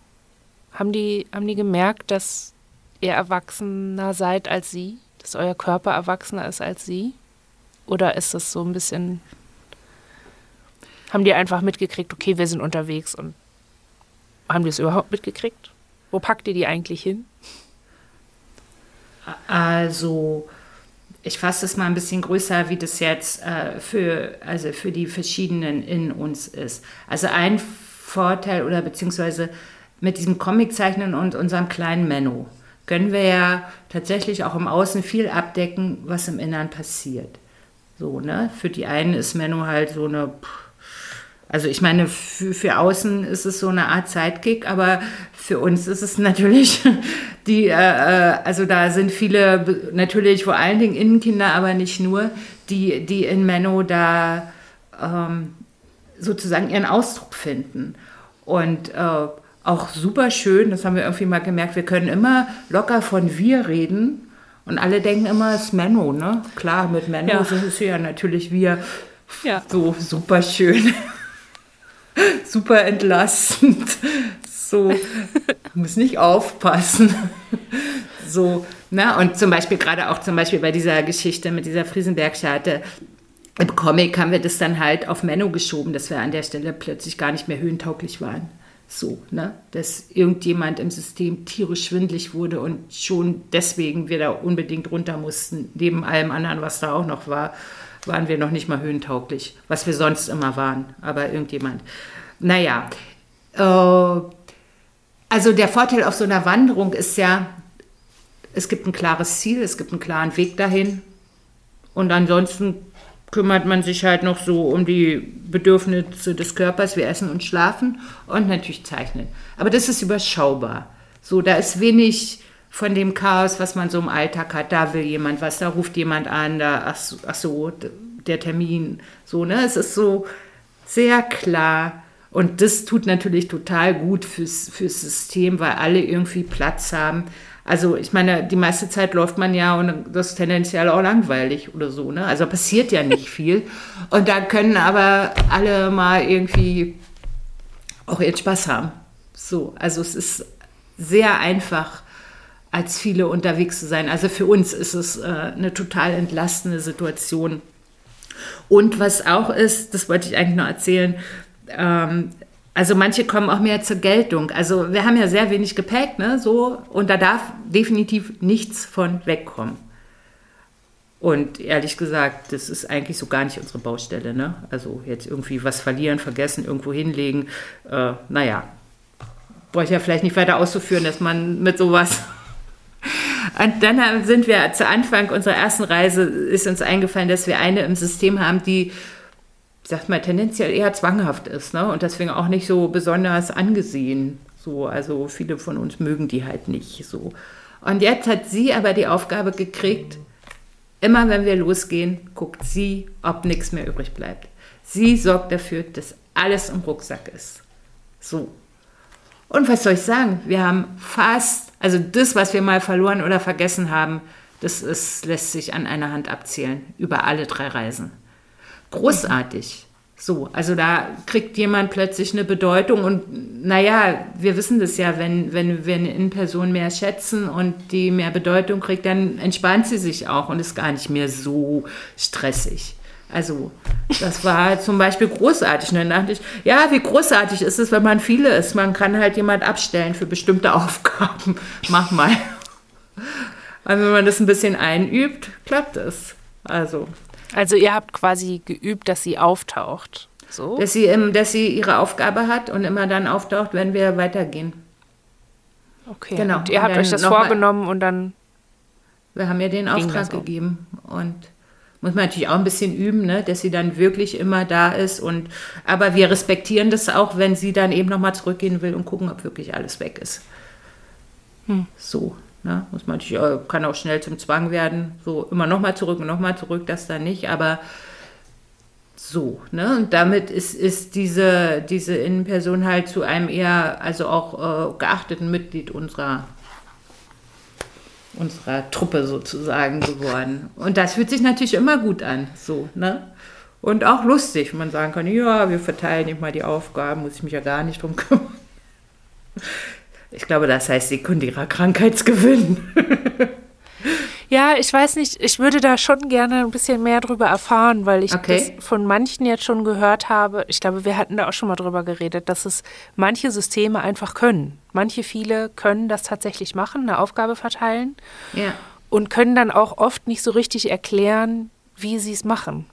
Haben die, haben die gemerkt, dass ihr erwachsener seid als sie? Dass euer Körper erwachsener ist als sie? Oder ist das so ein bisschen. Haben die einfach mitgekriegt, okay, wir sind unterwegs und haben die es überhaupt mitgekriegt? Wo packt ihr die eigentlich hin? Also ich fasse es mal ein bisschen größer, wie das jetzt äh, für, also für die verschiedenen in uns ist. Also ein Vorteil oder beziehungsweise mit diesem Comiczeichnen und unserem kleinen Menno können wir ja tatsächlich auch im Außen viel abdecken, was im Innern passiert. So, ne? Für die einen ist Menno halt so eine also ich meine, für, für außen ist es so eine Art Zeitkick, aber für uns ist es natürlich die, äh, äh, also da sind viele, natürlich vor allen Dingen Innenkinder, aber nicht nur, die, die in Menno da ähm, sozusagen ihren Ausdruck finden. Und äh, auch super schön, das haben wir irgendwie mal gemerkt, wir können immer locker von wir reden und alle denken immer, es ist Menno, ne? Klar, mit Menno ja. sind es ja natürlich wir. Ja. So super schön. super entlastend. So, muss nicht aufpassen. So, na, und zum Beispiel gerade auch zum Beispiel bei dieser Geschichte mit dieser Friesenberg-Scharte, im Comic haben wir das dann halt auf Menno geschoben, dass wir an der Stelle plötzlich gar nicht mehr höhentauglich waren. So, ne? Dass irgendjemand im System tierisch schwindlig wurde und schon deswegen wir da unbedingt runter mussten, neben allem anderen, was da auch noch war waren wir noch nicht mal höhentauglich, was wir sonst immer waren. Aber irgendjemand. Naja, äh, also der Vorteil auf so einer Wanderung ist ja, es gibt ein klares Ziel, es gibt einen klaren Weg dahin. Und ansonsten kümmert man sich halt noch so um die Bedürfnisse des Körpers, wie Essen und Schlafen und natürlich Zeichnen. Aber das ist überschaubar. So, da ist wenig von dem Chaos, was man so im Alltag hat. Da will jemand was, da ruft jemand an, da, ach, ach so, der Termin, so, ne? Es ist so sehr klar. Und das tut natürlich total gut fürs, fürs System, weil alle irgendwie Platz haben. Also ich meine, die meiste Zeit läuft man ja und das ist tendenziell auch langweilig oder so. Ne? Also passiert ja nicht viel. Und da können aber alle mal irgendwie auch ihren Spaß haben. So, also es ist sehr einfach als viele unterwegs zu sein. Also für uns ist es äh, eine total entlastende Situation. Und was auch ist, das wollte ich eigentlich noch erzählen, ähm, also manche kommen auch mehr zur Geltung. Also wir haben ja sehr wenig Gepäck, ne, so, und da darf definitiv nichts von wegkommen. Und ehrlich gesagt, das ist eigentlich so gar nicht unsere Baustelle. Ne? Also jetzt irgendwie was verlieren, vergessen, irgendwo hinlegen. Äh, naja, brauche ich ja vielleicht nicht weiter auszuführen, dass man mit sowas und dann sind wir zu Anfang unserer ersten Reise, ist uns eingefallen, dass wir eine im System haben, die, sag mal, tendenziell eher zwanghaft ist ne? und deswegen auch nicht so besonders angesehen. So, also viele von uns mögen die halt nicht so. Und jetzt hat sie aber die Aufgabe gekriegt, immer wenn wir losgehen, guckt sie, ob nichts mehr übrig bleibt. Sie sorgt dafür, dass alles im Rucksack ist. So. Und was soll ich sagen? Wir haben fast also das, was wir mal verloren oder vergessen haben, das ist, lässt sich an einer Hand abzählen über alle drei Reisen. Großartig. So, also da kriegt jemand plötzlich eine Bedeutung und naja, wir wissen das ja, wenn, wenn wir eine In-Person mehr schätzen und die mehr Bedeutung kriegt, dann entspannt sie sich auch und ist gar nicht mehr so stressig. Also, das war zum Beispiel großartig. Und dann dachte ich, ja, wie großartig ist es, wenn man viele ist. Man kann halt jemand abstellen für bestimmte Aufgaben. Mach mal. Also, wenn man das ein bisschen einübt, klappt es. Also. Also, ihr habt quasi geübt, dass sie auftaucht. So? Dass sie, dass sie ihre Aufgabe hat und immer dann auftaucht, wenn wir weitergehen. Okay. Genau. Und ihr habt und euch das vorgenommen mal, und dann. Wir haben ihr den Auftrag gegeben und muss man natürlich auch ein bisschen üben, ne, dass sie dann wirklich immer da ist. Und, aber wir respektieren das auch, wenn sie dann eben nochmal zurückgehen will und gucken, ob wirklich alles weg ist. Hm. So. Ne, muss man kann auch schnell zum Zwang werden. So immer nochmal zurück und nochmal zurück, das dann nicht. Aber so, ne? Und damit ist, ist diese, diese Innenperson halt zu einem eher, also auch äh, geachteten Mitglied unserer unserer Truppe sozusagen geworden. Und das fühlt sich natürlich immer gut an, so, ne? Und auch lustig, wenn man sagen kann, ja, wir verteilen nicht mal die Aufgaben, muss ich mich ja gar nicht drum kümmern. Ich glaube, das heißt sekundärer Krankheitsgewinn. Ja, ich weiß nicht, ich würde da schon gerne ein bisschen mehr drüber erfahren, weil ich okay. das von manchen jetzt schon gehört habe. Ich glaube, wir hatten da auch schon mal drüber geredet, dass es manche Systeme einfach können. Manche, viele können das tatsächlich machen, eine Aufgabe verteilen. Ja. Und können dann auch oft nicht so richtig erklären, wie sie es machen.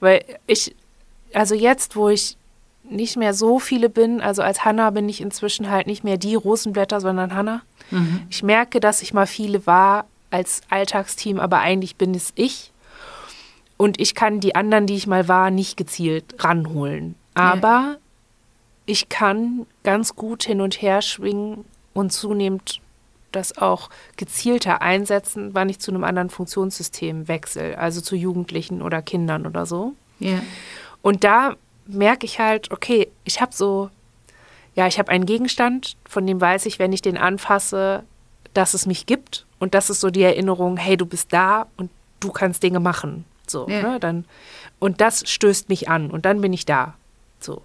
Weil ich, also jetzt, wo ich nicht mehr so viele bin, also als Hanna bin ich inzwischen halt nicht mehr die Rosenblätter, sondern Hanna. Mhm. Ich merke, dass ich mal viele war, als Alltagsteam, aber eigentlich bin es ich. Und ich kann die anderen, die ich mal war, nicht gezielt ranholen. Aber ja. ich kann ganz gut hin und her schwingen und zunehmend das auch gezielter einsetzen, wann ich zu einem anderen Funktionssystem wechsle, also zu Jugendlichen oder Kindern oder so. Ja. Und da merke ich halt, okay, ich habe so, ja, ich habe einen Gegenstand, von dem weiß ich, wenn ich den anfasse, dass es mich gibt und das ist so die Erinnerung, hey, du bist da und du kannst Dinge machen. So, ja. ne, dann, und das stößt mich an und dann bin ich da. So.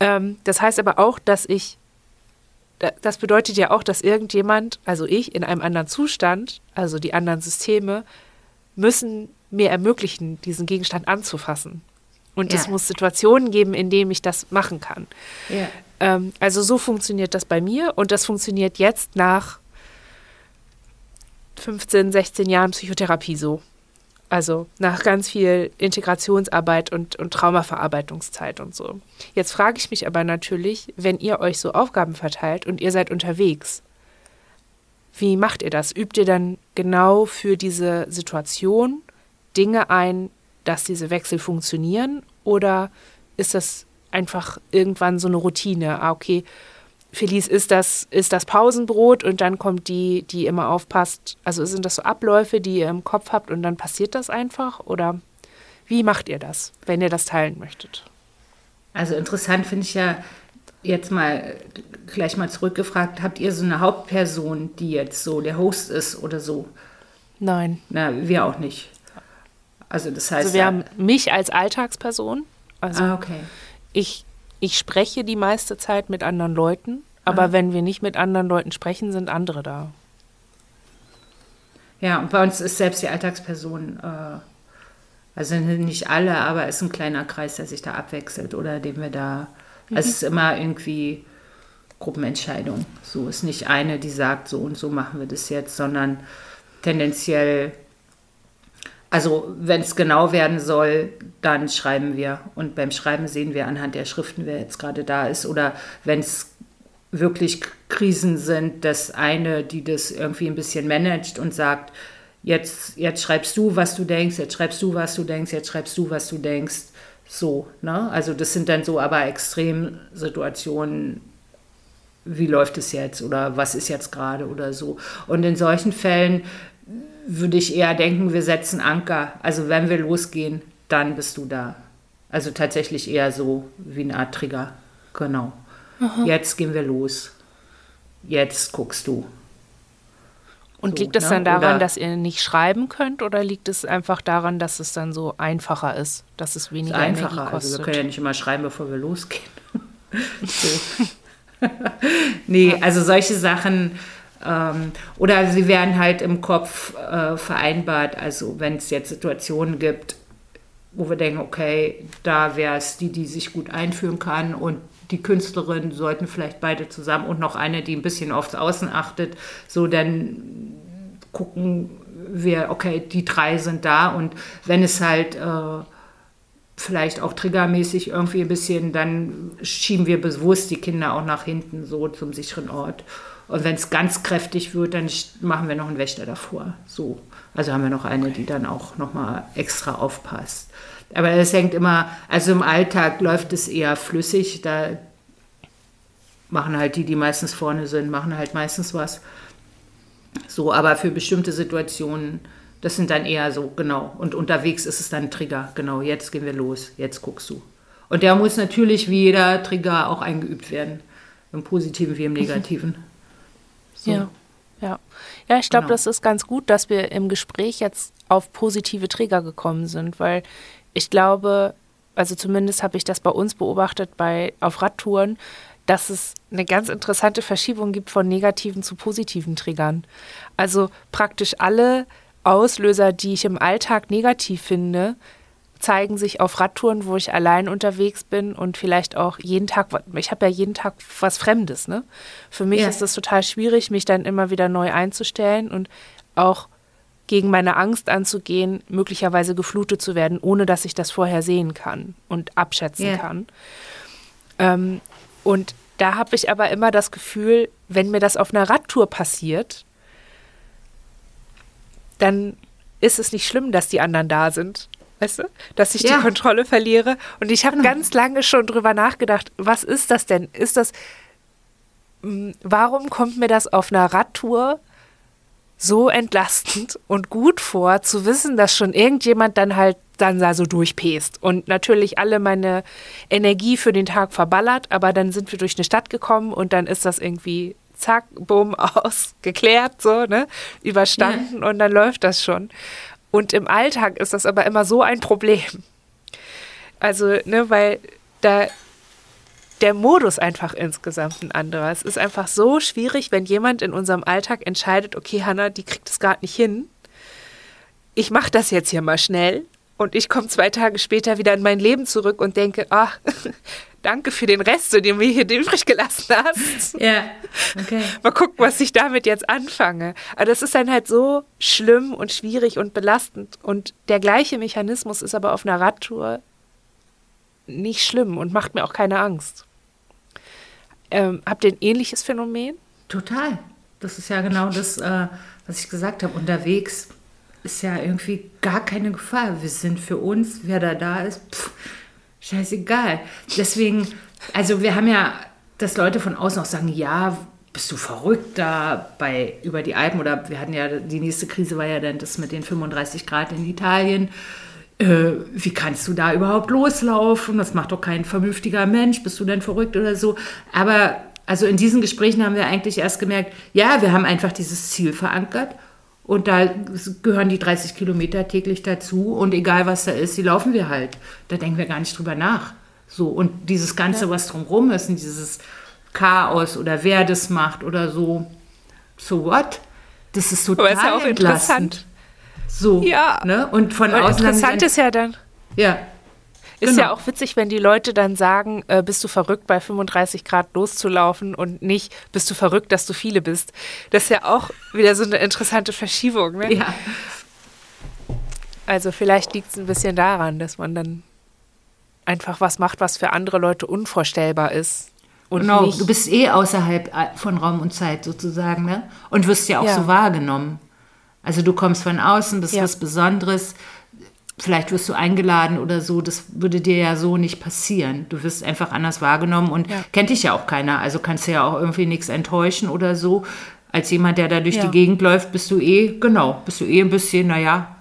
Ähm, das heißt aber auch, dass ich, das bedeutet ja auch, dass irgendjemand, also ich, in einem anderen Zustand, also die anderen Systeme, müssen mir ermöglichen, diesen Gegenstand anzufassen. Und ja. es muss Situationen geben, in denen ich das machen kann. Ja. Ähm, also so funktioniert das bei mir und das funktioniert jetzt nach 15, 16 Jahren Psychotherapie so. Also nach ganz viel Integrationsarbeit und, und Traumaverarbeitungszeit und so. Jetzt frage ich mich aber natürlich, wenn ihr euch so Aufgaben verteilt und ihr seid unterwegs, wie macht ihr das? Übt ihr dann genau für diese Situation Dinge ein, dass diese Wechsel funktionieren? Oder ist das einfach irgendwann so eine Routine? Ah, okay, Felice ist das, ist das Pausenbrot und dann kommt die, die immer aufpasst. Also sind das so Abläufe, die ihr im Kopf habt und dann passiert das einfach? Oder wie macht ihr das, wenn ihr das teilen möchtet? Also interessant finde ich ja jetzt mal gleich mal zurückgefragt, habt ihr so eine Hauptperson, die jetzt so der Host ist oder so? Nein. Na, wir auch nicht. Also das heißt. Also wir haben mich als Alltagsperson. Also ah, okay. ich ich spreche die meiste Zeit mit anderen Leuten, aber ah. wenn wir nicht mit anderen Leuten sprechen, sind andere da. Ja, und bei uns ist selbst die Alltagsperson, äh, also nicht alle, aber es ist ein kleiner Kreis, der sich da abwechselt oder dem wir da, mhm. es ist immer irgendwie Gruppenentscheidung. So ist nicht eine, die sagt, so und so machen wir das jetzt, sondern tendenziell also wenn es genau werden soll, dann schreiben wir. Und beim Schreiben sehen wir anhand der Schriften, wer jetzt gerade da ist. Oder wenn es wirklich Krisen sind, dass eine, die das irgendwie ein bisschen managt und sagt, jetzt, jetzt schreibst du, was du denkst, jetzt schreibst du, was du denkst, jetzt schreibst du, was du denkst. So, ne? Also das sind dann so aber Extremsituationen, wie läuft es jetzt oder was ist jetzt gerade oder so. Und in solchen Fällen würde ich eher denken, wir setzen Anker. Also wenn wir losgehen, dann bist du da. Also tatsächlich eher so wie eine Art Trigger. Genau. Aha. Jetzt gehen wir los. Jetzt guckst du. Und so, liegt es ne? dann daran, oder dass ihr nicht schreiben könnt oder liegt es einfach daran, dass es dann so einfacher ist, dass es weniger ist einfacher. Energie kostet? Also wir können ja nicht immer schreiben, bevor wir losgehen. nee, also solche Sachen ähm, oder sie werden halt im Kopf äh, vereinbart. Also wenn es jetzt Situationen gibt, wo wir denken, okay, da wäre es die, die sich gut einführen kann und die Künstlerin sollten vielleicht beide zusammen und noch eine, die ein bisschen aufs Außen achtet, so dann gucken wir, okay, die drei sind da und wenn es halt äh, vielleicht auch triggermäßig irgendwie ein bisschen, dann schieben wir bewusst die Kinder auch nach hinten so zum sicheren Ort. Und wenn es ganz kräftig wird, dann machen wir noch einen Wächter davor. So. Also haben wir noch eine, die dann auch nochmal extra aufpasst. Aber es hängt immer, also im Alltag läuft es eher flüssig. Da machen halt die, die meistens vorne sind, machen halt meistens was. So, aber für bestimmte Situationen, das sind dann eher so, genau. Und unterwegs ist es dann ein Trigger, genau, jetzt gehen wir los, jetzt guckst du. Und der muss natürlich wie jeder Trigger auch eingeübt werden. Im Positiven wie im Negativen. So. Ja, ja. Ja, ich glaube, genau. das ist ganz gut, dass wir im Gespräch jetzt auf positive Trigger gekommen sind, weil ich glaube, also zumindest habe ich das bei uns beobachtet bei auf Radtouren, dass es eine ganz interessante Verschiebung gibt von negativen zu positiven Triggern. Also praktisch alle Auslöser, die ich im Alltag negativ finde, zeigen sich auf Radtouren, wo ich allein unterwegs bin und vielleicht auch jeden Tag, ich habe ja jeden Tag was Fremdes. Ne? Für mich ja. ist es total schwierig, mich dann immer wieder neu einzustellen und auch gegen meine Angst anzugehen, möglicherweise geflutet zu werden, ohne dass ich das vorher sehen kann und abschätzen ja. kann. Ähm, und da habe ich aber immer das Gefühl, wenn mir das auf einer Radtour passiert, dann ist es nicht schlimm, dass die anderen da sind. Weißt du? Dass ich ja. die Kontrolle verliere. Und ich habe genau. ganz lange schon drüber nachgedacht, was ist das denn? Ist das. Hm, warum kommt mir das auf einer Radtour so entlastend und gut vor, zu wissen, dass schon irgendjemand dann halt dann da so durchpest und natürlich alle meine Energie für den Tag verballert, aber dann sind wir durch eine Stadt gekommen und dann ist das irgendwie zack, bumm, aus, geklärt, so, ne, überstanden ja. und dann läuft das schon. Und im Alltag ist das aber immer so ein Problem. Also, ne, weil da der Modus einfach insgesamt ein anderer. Es ist einfach so schwierig, wenn jemand in unserem Alltag entscheidet, okay, Hanna, die kriegt es gerade nicht hin. Ich mache das jetzt hier mal schnell und ich komme zwei Tage später wieder in mein Leben zurück und denke, ach, danke für den Rest, den du mir hier übrig gelassen hast. Ja, okay. Mal gucken, was ich damit jetzt anfange. Aber das ist dann halt so schlimm und schwierig und belastend. Und der gleiche Mechanismus ist aber auf einer Radtour nicht schlimm und macht mir auch keine Angst. Ähm, habt ihr ein ähnliches Phänomen? Total. Das ist ja genau das, äh, was ich gesagt habe. Unterwegs ist ja irgendwie gar keine Gefahr. Wir sind für uns, wer da da ist, pff, scheißegal. Deswegen, also wir haben ja, dass Leute von außen auch sagen, ja, bist du verrückt da bei über die Alpen oder wir hatten ja die nächste Krise war ja dann das mit den 35 Grad in Italien. Äh, wie kannst du da überhaupt loslaufen? Das macht doch kein vernünftiger Mensch. Bist du denn verrückt oder so? Aber also in diesen Gesprächen haben wir eigentlich erst gemerkt, ja, wir haben einfach dieses Ziel verankert und da gehören die 30 Kilometer täglich dazu. Und egal was da ist, die laufen wir halt. Da denken wir gar nicht drüber nach. So, und dieses Ganze, ja. was drumherum ist, und dieses Chaos oder wer das macht oder so, so what? Das ist total Aber ist ja auch interessant. So, ja. Ne? Und von außen. Interessant ist ja dann. Ja. Ist genau. ja auch witzig, wenn die Leute dann sagen, äh, bist du verrückt, bei 35 Grad loszulaufen und nicht, bist du verrückt, dass du viele bist. Das ist ja auch wieder so eine interessante Verschiebung. Ne? Ja. Also vielleicht liegt es ein bisschen daran, dass man dann einfach was macht, was für andere Leute unvorstellbar ist. Und genau, du bist eh außerhalb äh, von Raum und Zeit sozusagen, ne? Und wirst ja auch ja. so wahrgenommen. Also du kommst von außen, bist ja. was Besonderes vielleicht wirst du eingeladen oder so, das würde dir ja so nicht passieren. Du wirst einfach anders wahrgenommen und ja. kennt dich ja auch keiner, also kannst du ja auch irgendwie nichts enttäuschen oder so. Als jemand, der da durch ja. die Gegend läuft, bist du eh, genau, bist du eh ein bisschen, naja,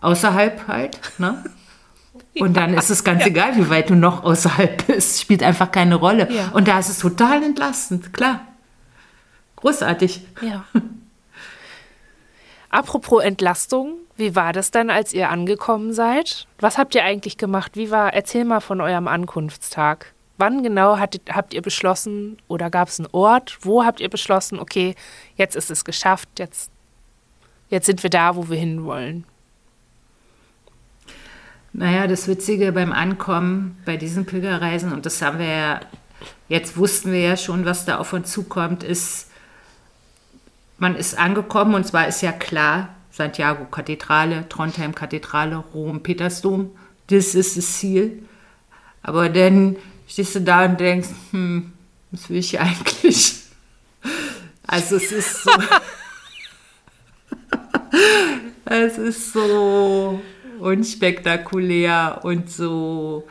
außerhalb halt, ne? Und dann ist es ganz ja. egal, wie weit du noch außerhalb bist, spielt einfach keine Rolle. Und da ist es total entlastend, klar. Großartig. Ja. Apropos Entlastung, wie war das dann, als ihr angekommen seid? Was habt ihr eigentlich gemacht? Wie war, erzähl mal von eurem Ankunftstag. Wann genau hattet, habt ihr beschlossen oder gab es einen Ort? Wo habt ihr beschlossen, okay, jetzt ist es geschafft, jetzt, jetzt sind wir da, wo wir hinwollen? Naja, das Witzige beim Ankommen bei diesen Pilgerreisen, und das haben wir ja, jetzt wussten wir ja schon, was da auf uns zukommt, ist, man ist angekommen und zwar ist ja klar, Santiago Kathedrale, Trondheim Kathedrale, Rom Petersdom, das ist das Ziel. Aber dann stehst du da und denkst, hm, was will ich eigentlich? Also es ist so, es ist so unspektakulär und so,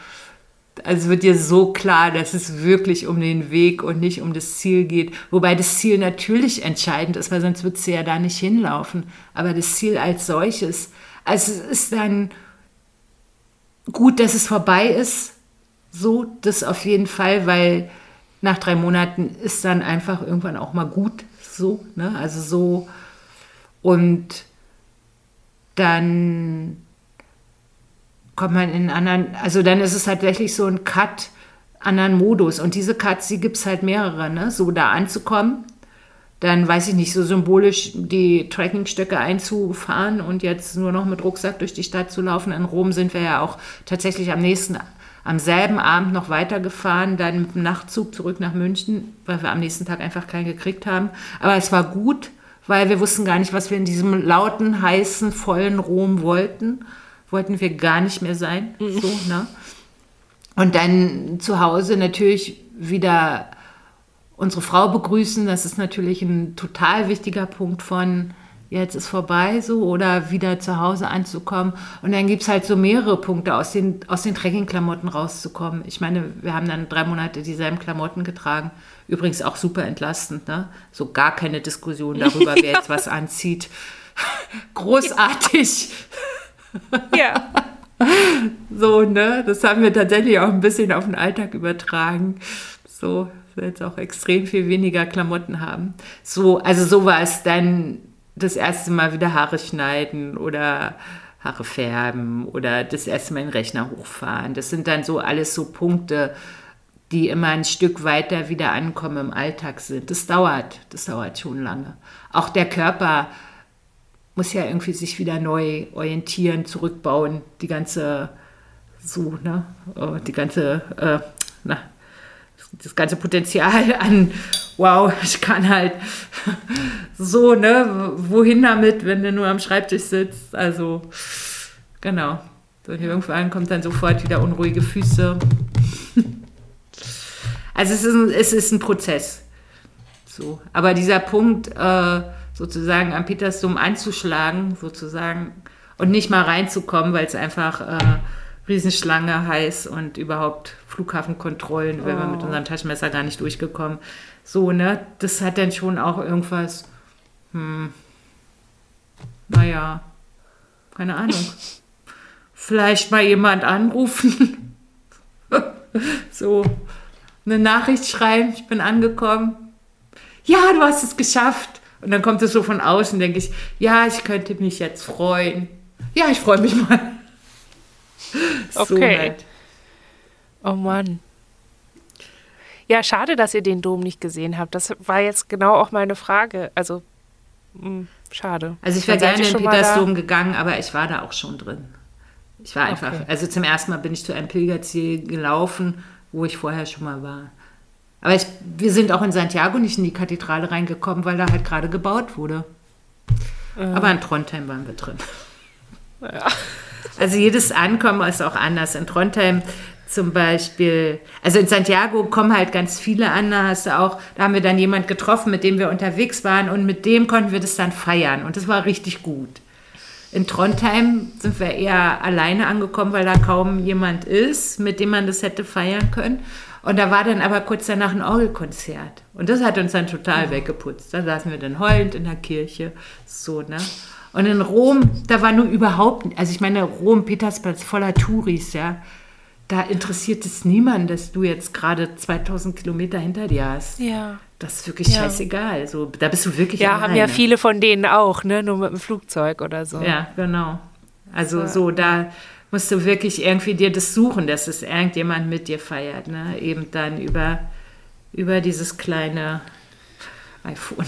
also wird dir so klar, dass es wirklich um den Weg und nicht um das Ziel geht. Wobei das Ziel natürlich entscheidend ist, weil sonst würdest du ja da nicht hinlaufen. Aber das Ziel als solches, also es ist dann gut, dass es vorbei ist. So, das auf jeden Fall, weil nach drei Monaten ist dann einfach irgendwann auch mal gut. So, ne? Also so. Und dann kommt man in anderen, also dann ist es tatsächlich so ein Cut, anderen Modus. Und diese Cuts, die gibt es halt mehrere, ne? So da anzukommen, dann weiß ich nicht, so symbolisch die Trekkingstöcke einzufahren und jetzt nur noch mit Rucksack durch die Stadt zu laufen. In Rom sind wir ja auch tatsächlich am nächsten, am selben Abend noch weitergefahren, dann mit dem Nachtzug zurück nach München, weil wir am nächsten Tag einfach keinen gekriegt haben. Aber es war gut, weil wir wussten gar nicht, was wir in diesem lauten, heißen, vollen Rom wollten wollten wir gar nicht mehr sein. Mhm. So, ne? Und dann zu Hause natürlich wieder unsere Frau begrüßen. Das ist natürlich ein total wichtiger Punkt von jetzt ist vorbei so oder wieder zu Hause anzukommen. Und dann gibt es halt so mehrere Punkte, aus den, aus den Trekkingklamotten rauszukommen. Ich meine, wir haben dann drei Monate dieselben Klamotten getragen. Übrigens auch super entlastend, ne? So gar keine Diskussion darüber, wer jetzt was anzieht. Großartig. Ja. So, ne? Das haben wir tatsächlich auch ein bisschen auf den Alltag übertragen. So, dass wir jetzt auch extrem viel weniger Klamotten haben. So, also so war es dann das erste Mal wieder Haare schneiden oder Haare färben oder das erste Mal den Rechner hochfahren. Das sind dann so alles so Punkte, die immer ein Stück weiter wieder ankommen im Alltag sind. Das dauert, das dauert schon lange. Auch der Körper muss ja irgendwie sich wieder neu orientieren, zurückbauen, die ganze, so, ne, äh, die ganze, äh, na, das ganze Potenzial an, wow, ich kann halt so, ne, wohin damit, wenn du nur am Schreibtisch sitzt, also, genau. So, irgendwann kommt dann sofort wieder unruhige Füße. Also es ist ein, es ist ein Prozess. So. Aber dieser Punkt, äh, sozusagen am Petersdom anzuschlagen, sozusagen, und nicht mal reinzukommen, weil es einfach äh, Riesenschlange heiß und überhaupt Flughafenkontrollen, oh. wären wir mit oh. unserem Taschenmesser gar nicht durchgekommen. So, ne? Das hat dann schon auch irgendwas, hm, naja, keine Ahnung. Vielleicht mal jemand anrufen. so, eine Nachricht schreiben, ich bin angekommen. Ja, du hast es geschafft. Und dann kommt es so von außen, denke ich, ja, ich könnte mich jetzt freuen. Ja, ich freue mich mal. so okay. Halt. Oh Mann. Ja, schade, dass ihr den Dom nicht gesehen habt. Das war jetzt genau auch meine Frage. Also, mh, hm, schade. Also ich wäre gerne in Petersdom gegangen, aber ich war da auch schon drin. Ich war einfach, okay. also zum ersten Mal bin ich zu einem Pilgerziel gelaufen, wo ich vorher schon mal war. Aber ich, wir sind auch in Santiago nicht in die Kathedrale reingekommen, weil da halt gerade gebaut wurde. Ähm. Aber in Trondheim waren wir drin. Ja. Also jedes Ankommen ist auch anders. In Trondheim zum Beispiel, also in Santiago kommen halt ganz viele an, da hast du auch, da haben wir dann jemand getroffen, mit dem wir unterwegs waren und mit dem konnten wir das dann feiern und das war richtig gut. In Trondheim sind wir eher alleine angekommen, weil da kaum jemand ist, mit dem man das hätte feiern können. Und da war dann aber kurz danach ein Orgelkonzert. Und das hat uns dann total oh. weggeputzt. Da saßen wir dann heulend in der Kirche. So, ne? Und in Rom, da war nur überhaupt, also ich meine, Rom, Petersplatz voller Touris, ja. Da interessiert es niemanden, dass du jetzt gerade 2000 Kilometer hinter dir hast. Ja. Das ist wirklich ja. scheißegal. So, da bist du wirklich Ja, alleine. haben ja viele von denen auch, ne? Nur mit dem Flugzeug oder so. Ja, genau. Also so, so da musst du wirklich irgendwie dir das suchen, dass es irgendjemand mit dir feiert. Ne? Eben dann über, über dieses kleine iPhone.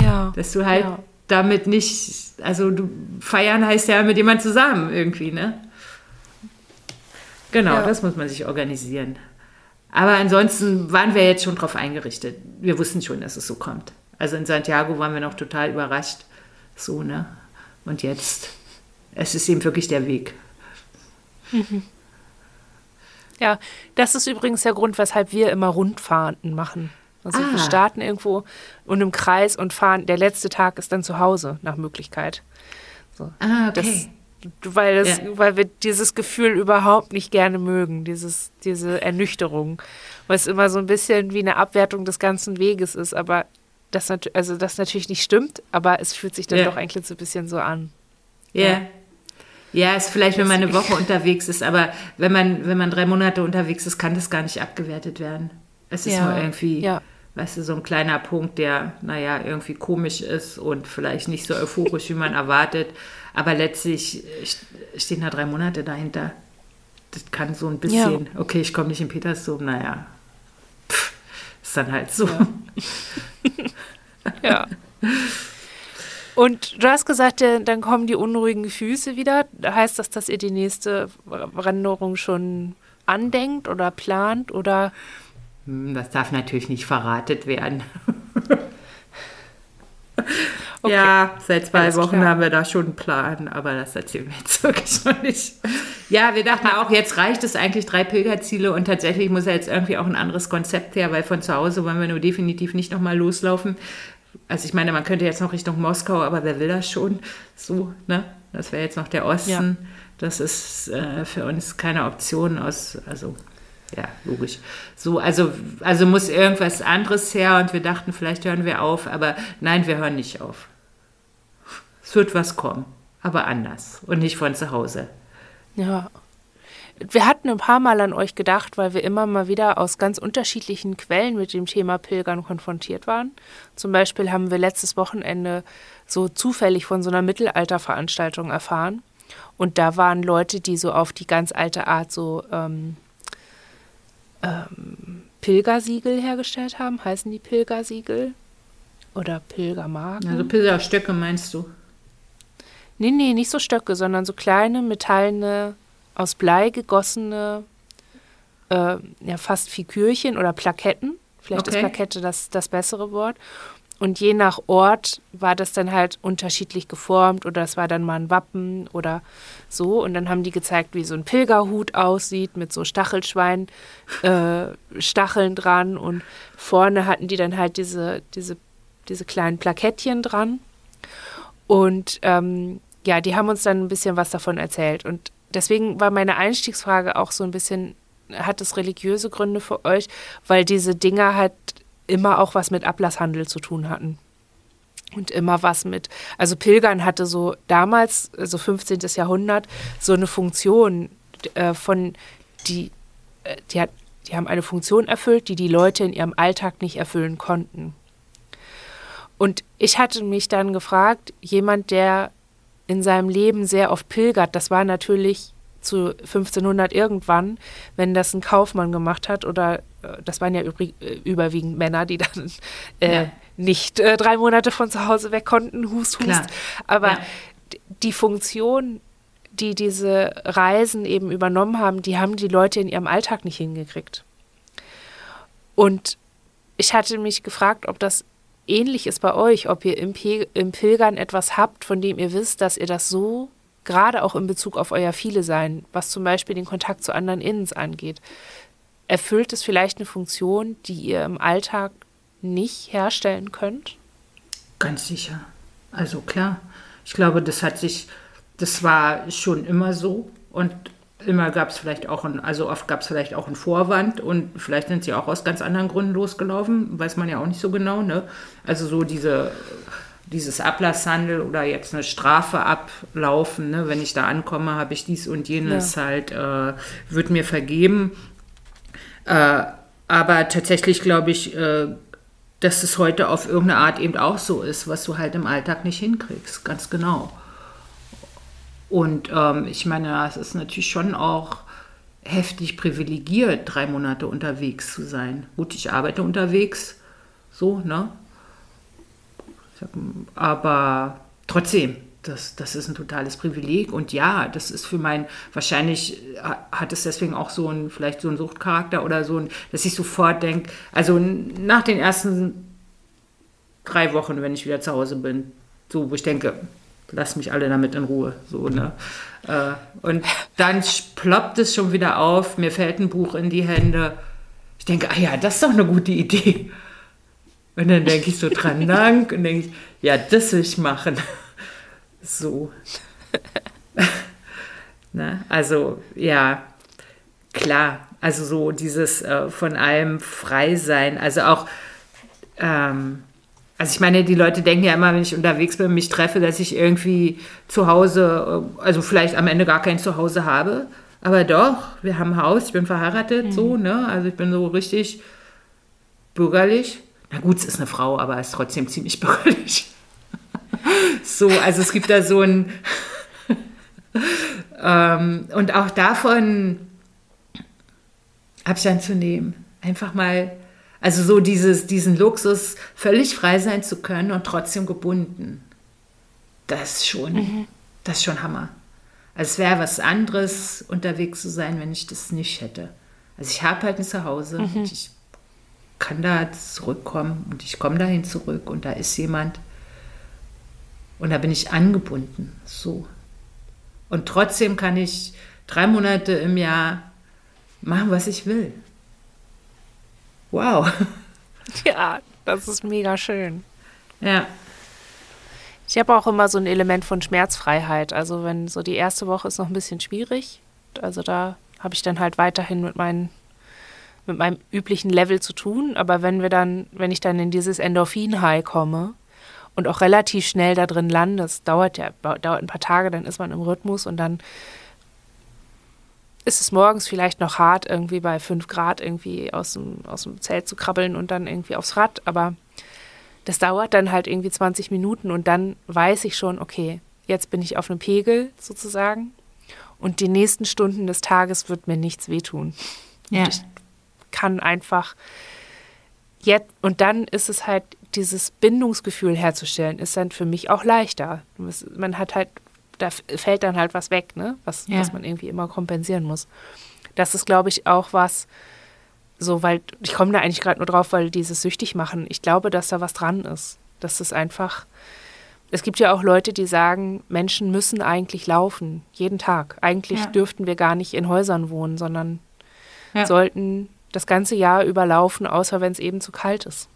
Ja. Dass du halt ja. damit nicht, also du feiern heißt ja mit jemand zusammen irgendwie, ne? Genau, Ja. das muss man sich organisieren. Aber ansonsten waren wir jetzt schon darauf eingerichtet. Wir wussten schon, dass es so kommt. Also in Santiago waren wir noch total überrascht. So, ne? Und jetzt, es ist eben wirklich der Weg. Ja, das ist übrigens der Grund, weshalb wir immer Rundfahrten machen. Also wir Ah. starten irgendwo und im Kreis und fahren. Der letzte Tag ist dann zu Hause nach Möglichkeit. So. Ah, Das, weil, das, Ja. weil wir dieses Gefühl überhaupt nicht gerne mögen, dieses, diese Ernüchterung. Weil es immer so ein bisschen wie eine Abwertung des ganzen Weges ist, aber das, also das natürlich nicht stimmt, aber es fühlt sich dann Ja. doch eigentlich so ein bisschen so an. Ja. Ja, ist vielleicht, wenn man eine Woche unterwegs ist, aber wenn man, wenn man drei Monate unterwegs ist, kann das gar nicht abgewertet werden. Es ist Ja, nur irgendwie, ja. weißt du, so ein kleiner Punkt, der, naja, irgendwie komisch ist und vielleicht nicht so euphorisch, wie man erwartet. Aber letztlich st- stehen da drei Monate dahinter. Das kann so ein bisschen, okay, ich komme nicht in Petersdom, naja, pff, ist dann halt so. Ja. Und du hast gesagt, dann kommen die unruhigen Füße wieder. Heißt das, dass ihr die nächste Wanderung schon andenkt oder plant oder Hm, Das darf natürlich nicht verratet werden. Okay. Ja, seit zwei Alles Wochen klar. haben wir da schon einen Plan, aber das erzählen wir jetzt wirklich noch nicht. Ja, wir dachten auch, jetzt reicht es eigentlich drei Pilgerziele und tatsächlich muss ja jetzt irgendwie auch ein anderes Konzept her, weil von zu Hause wollen wir nur definitiv nicht nochmal loslaufen. Also ich meine, man könnte jetzt noch Richtung Moskau, aber wer will das schon? So, ne? Das wäre jetzt noch der Osten. Das ist äh, für uns keine Option aus, also ja, logisch. So, also, also muss irgendwas anderes her und wir dachten, vielleicht hören wir auf, aber nein, wir hören nicht auf. Es wird was kommen, aber anders und nicht von zu Hause. Ja. Wir hatten ein paar Mal an euch gedacht, weil wir immer mal wieder aus ganz unterschiedlichen Quellen mit dem Thema Pilgern konfrontiert waren. Zum Beispiel haben wir letztes Wochenende so zufällig von so einer Mittelalterveranstaltung erfahren. Und da waren Leute, die so auf die ganz alte Art so ähm, ähm, Pilgersiegel hergestellt haben. Heißen die Pilgersiegel? Oder Pilgermarken? Also Pilgerstöcke meinst du? Nee, nee, nicht so Stöcke, sondern so kleine, metallene, aus Blei gegossene, äh, ja, fast Figürchen oder Plaketten. Vielleicht Okay. ist Plakette das, das bessere Wort. Und je nach Ort war das dann halt unterschiedlich geformt oder es war dann mal ein Wappen oder so. Und dann haben die gezeigt, wie so ein Pilgerhut aussieht mit so Stachelschwein, äh, Stacheln dran. Und vorne hatten die dann halt diese, diese, diese kleinen Plakettchen dran. Und ähm, ja, die haben uns dann ein bisschen was davon erzählt. Und deswegen war meine Einstiegsfrage auch so ein bisschen, hat es religiöse Gründe für euch? Weil diese Dinger halt immer auch was mit Ablasshandel zu tun hatten. Und immer was mit, also Pilgern hatte so damals, so 15. Jahrhundert, so eine Funktion äh, von, die, äh, die, hat, die haben eine Funktion erfüllt, die die Leute in ihrem Alltag nicht erfüllen konnten. Und ich hatte mich dann gefragt, jemand, der in seinem Leben sehr oft pilgert, das war natürlich zu 1500 irgendwann, wenn das ein Kaufmann gemacht hat oder äh, das waren ja übrig, äh, überwiegend Männer, die dann äh, Ja. nicht äh, drei Monate von zu Hause weg konnten, hust, hust. Klar. Aber Ja. die Funktion, die diese Reisen eben übernommen haben, die haben die Leute in ihrem Alltag nicht hingekriegt. Und ich hatte mich gefragt, ob das ähnlich ist bei euch, ob ihr im, Pe im Pilgern etwas habt, von dem ihr wisst, dass ihr das so, gerade auch in Bezug auf euer Viele-Sein, was zum Beispiel den Kontakt zu anderen Innens angeht, erfüllt es vielleicht eine Funktion, die ihr im Alltag nicht herstellen könnt? Ganz sicher. Also klar. Ich glaube, das hat sich, das war schon immer so und immer gab es vielleicht auch, ein, also oft gab es vielleicht auch einen Vorwand und vielleicht sind sie auch aus ganz anderen Gründen losgelaufen, weiß man ja auch nicht so genau. Ne? Also so diese, dieses Ablasshandel oder jetzt eine Strafe ablaufen, ne? wenn ich da ankomme, habe ich dies und jenes halt, äh, wird mir vergeben. Äh, aber tatsächlich glaube ich, äh, dass es heute auf irgendeine Art eben auch so ist, was du halt im Alltag nicht hinkriegst, ganz genau. Und ähm, ich meine, es ist natürlich schon auch heftig privilegiert, drei Monate unterwegs zu sein. Gut, ich arbeite unterwegs, so, ne? Aber trotzdem, das, das ist ein totales Privileg. Und ja, das ist für mein, wahrscheinlich hat es deswegen auch so ein, vielleicht so einen Suchtcharakter oder so, ein, dass ich sofort denke, also nach den ersten drei Wochen, wenn ich wieder zu Hause bin, so, wo ich denke, lass mich alle damit in Ruhe. So, ne? Äh, und dann ploppt es schon wieder auf, mir fällt ein Buch in die Hände. Ich denke, ah ja, das ist doch eine gute Idee. Und dann denke ich so dran dank und denke ich, ja, das will ich machen. So. ne? Also, ja, klar. Also so dieses äh, von allem frei sein. Also auch, ähm, also ich meine, die Leute denken ja immer, wenn ich unterwegs bin, mich treffe, dass ich irgendwie zu Hause, also vielleicht am Ende gar kein Zuhause habe. Aber doch, wir haben ein Haus, ich bin verheiratet, mhm. so, ne? Also ich bin so richtig bürgerlich. Na gut, es ist eine Frau, aber es ist trotzdem ziemlich bürgerlich. so, also es gibt da so ein. ähm, und auch davon Abstand zu nehmen. Einfach mal also so dieses, diesen Luxus, völlig frei sein zu können und trotzdem gebunden. Das ist schon, mhm. das ist schon Hammer. Also es wäre was anderes, unterwegs zu sein, wenn ich das nicht hätte. Also ich habe halt ein Zuhause mhm. und ich kann da zurückkommen und ich komme dahin zurück und da ist jemand und da bin ich angebunden. So. Und trotzdem kann ich drei Monate im Jahr machen, was ich will. Wow. Ja, das ist mega schön. Ja. Ich habe auch immer so ein Element von Schmerzfreiheit. Also wenn so die erste Woche ist noch ein bisschen schwierig. Also da habe ich dann halt weiterhin mit meinen mit meinem üblichen Level zu tun, aber wenn wir dann, wenn ich dann in dieses Endorphin-High komme und auch relativ schnell da drin lande, das dauert ja dauert ein paar Tage, dann ist man im Rhythmus und dann ist es morgens vielleicht noch hart, irgendwie bei 5 Grad irgendwie aus dem, aus dem Zelt zu krabbeln und dann irgendwie aufs Rad, aber das dauert dann halt irgendwie 20 Minuten und dann weiß ich schon, okay, jetzt bin ich auf einem Pegel sozusagen und die nächsten Stunden des Tages wird mir nichts wehtun. Ja. ich kann einfach jetzt, und dann ist es halt, dieses Bindungsgefühl herzustellen, ist dann für mich auch leichter. Man hat halt da fällt dann halt was weg, ne? Was, ja. was man irgendwie immer kompensieren muss. Das ist, glaube ich, auch was, so, weil ich komme da eigentlich gerade nur drauf, weil dieses süchtig machen, ich glaube, dass da was dran ist. Das ist einfach. Es gibt ja auch Leute, die sagen, Menschen müssen eigentlich laufen, jeden Tag. Eigentlich ja. dürften wir gar nicht in Häusern wohnen, sondern ja. sollten das ganze Jahr überlaufen, außer wenn es eben zu kalt ist.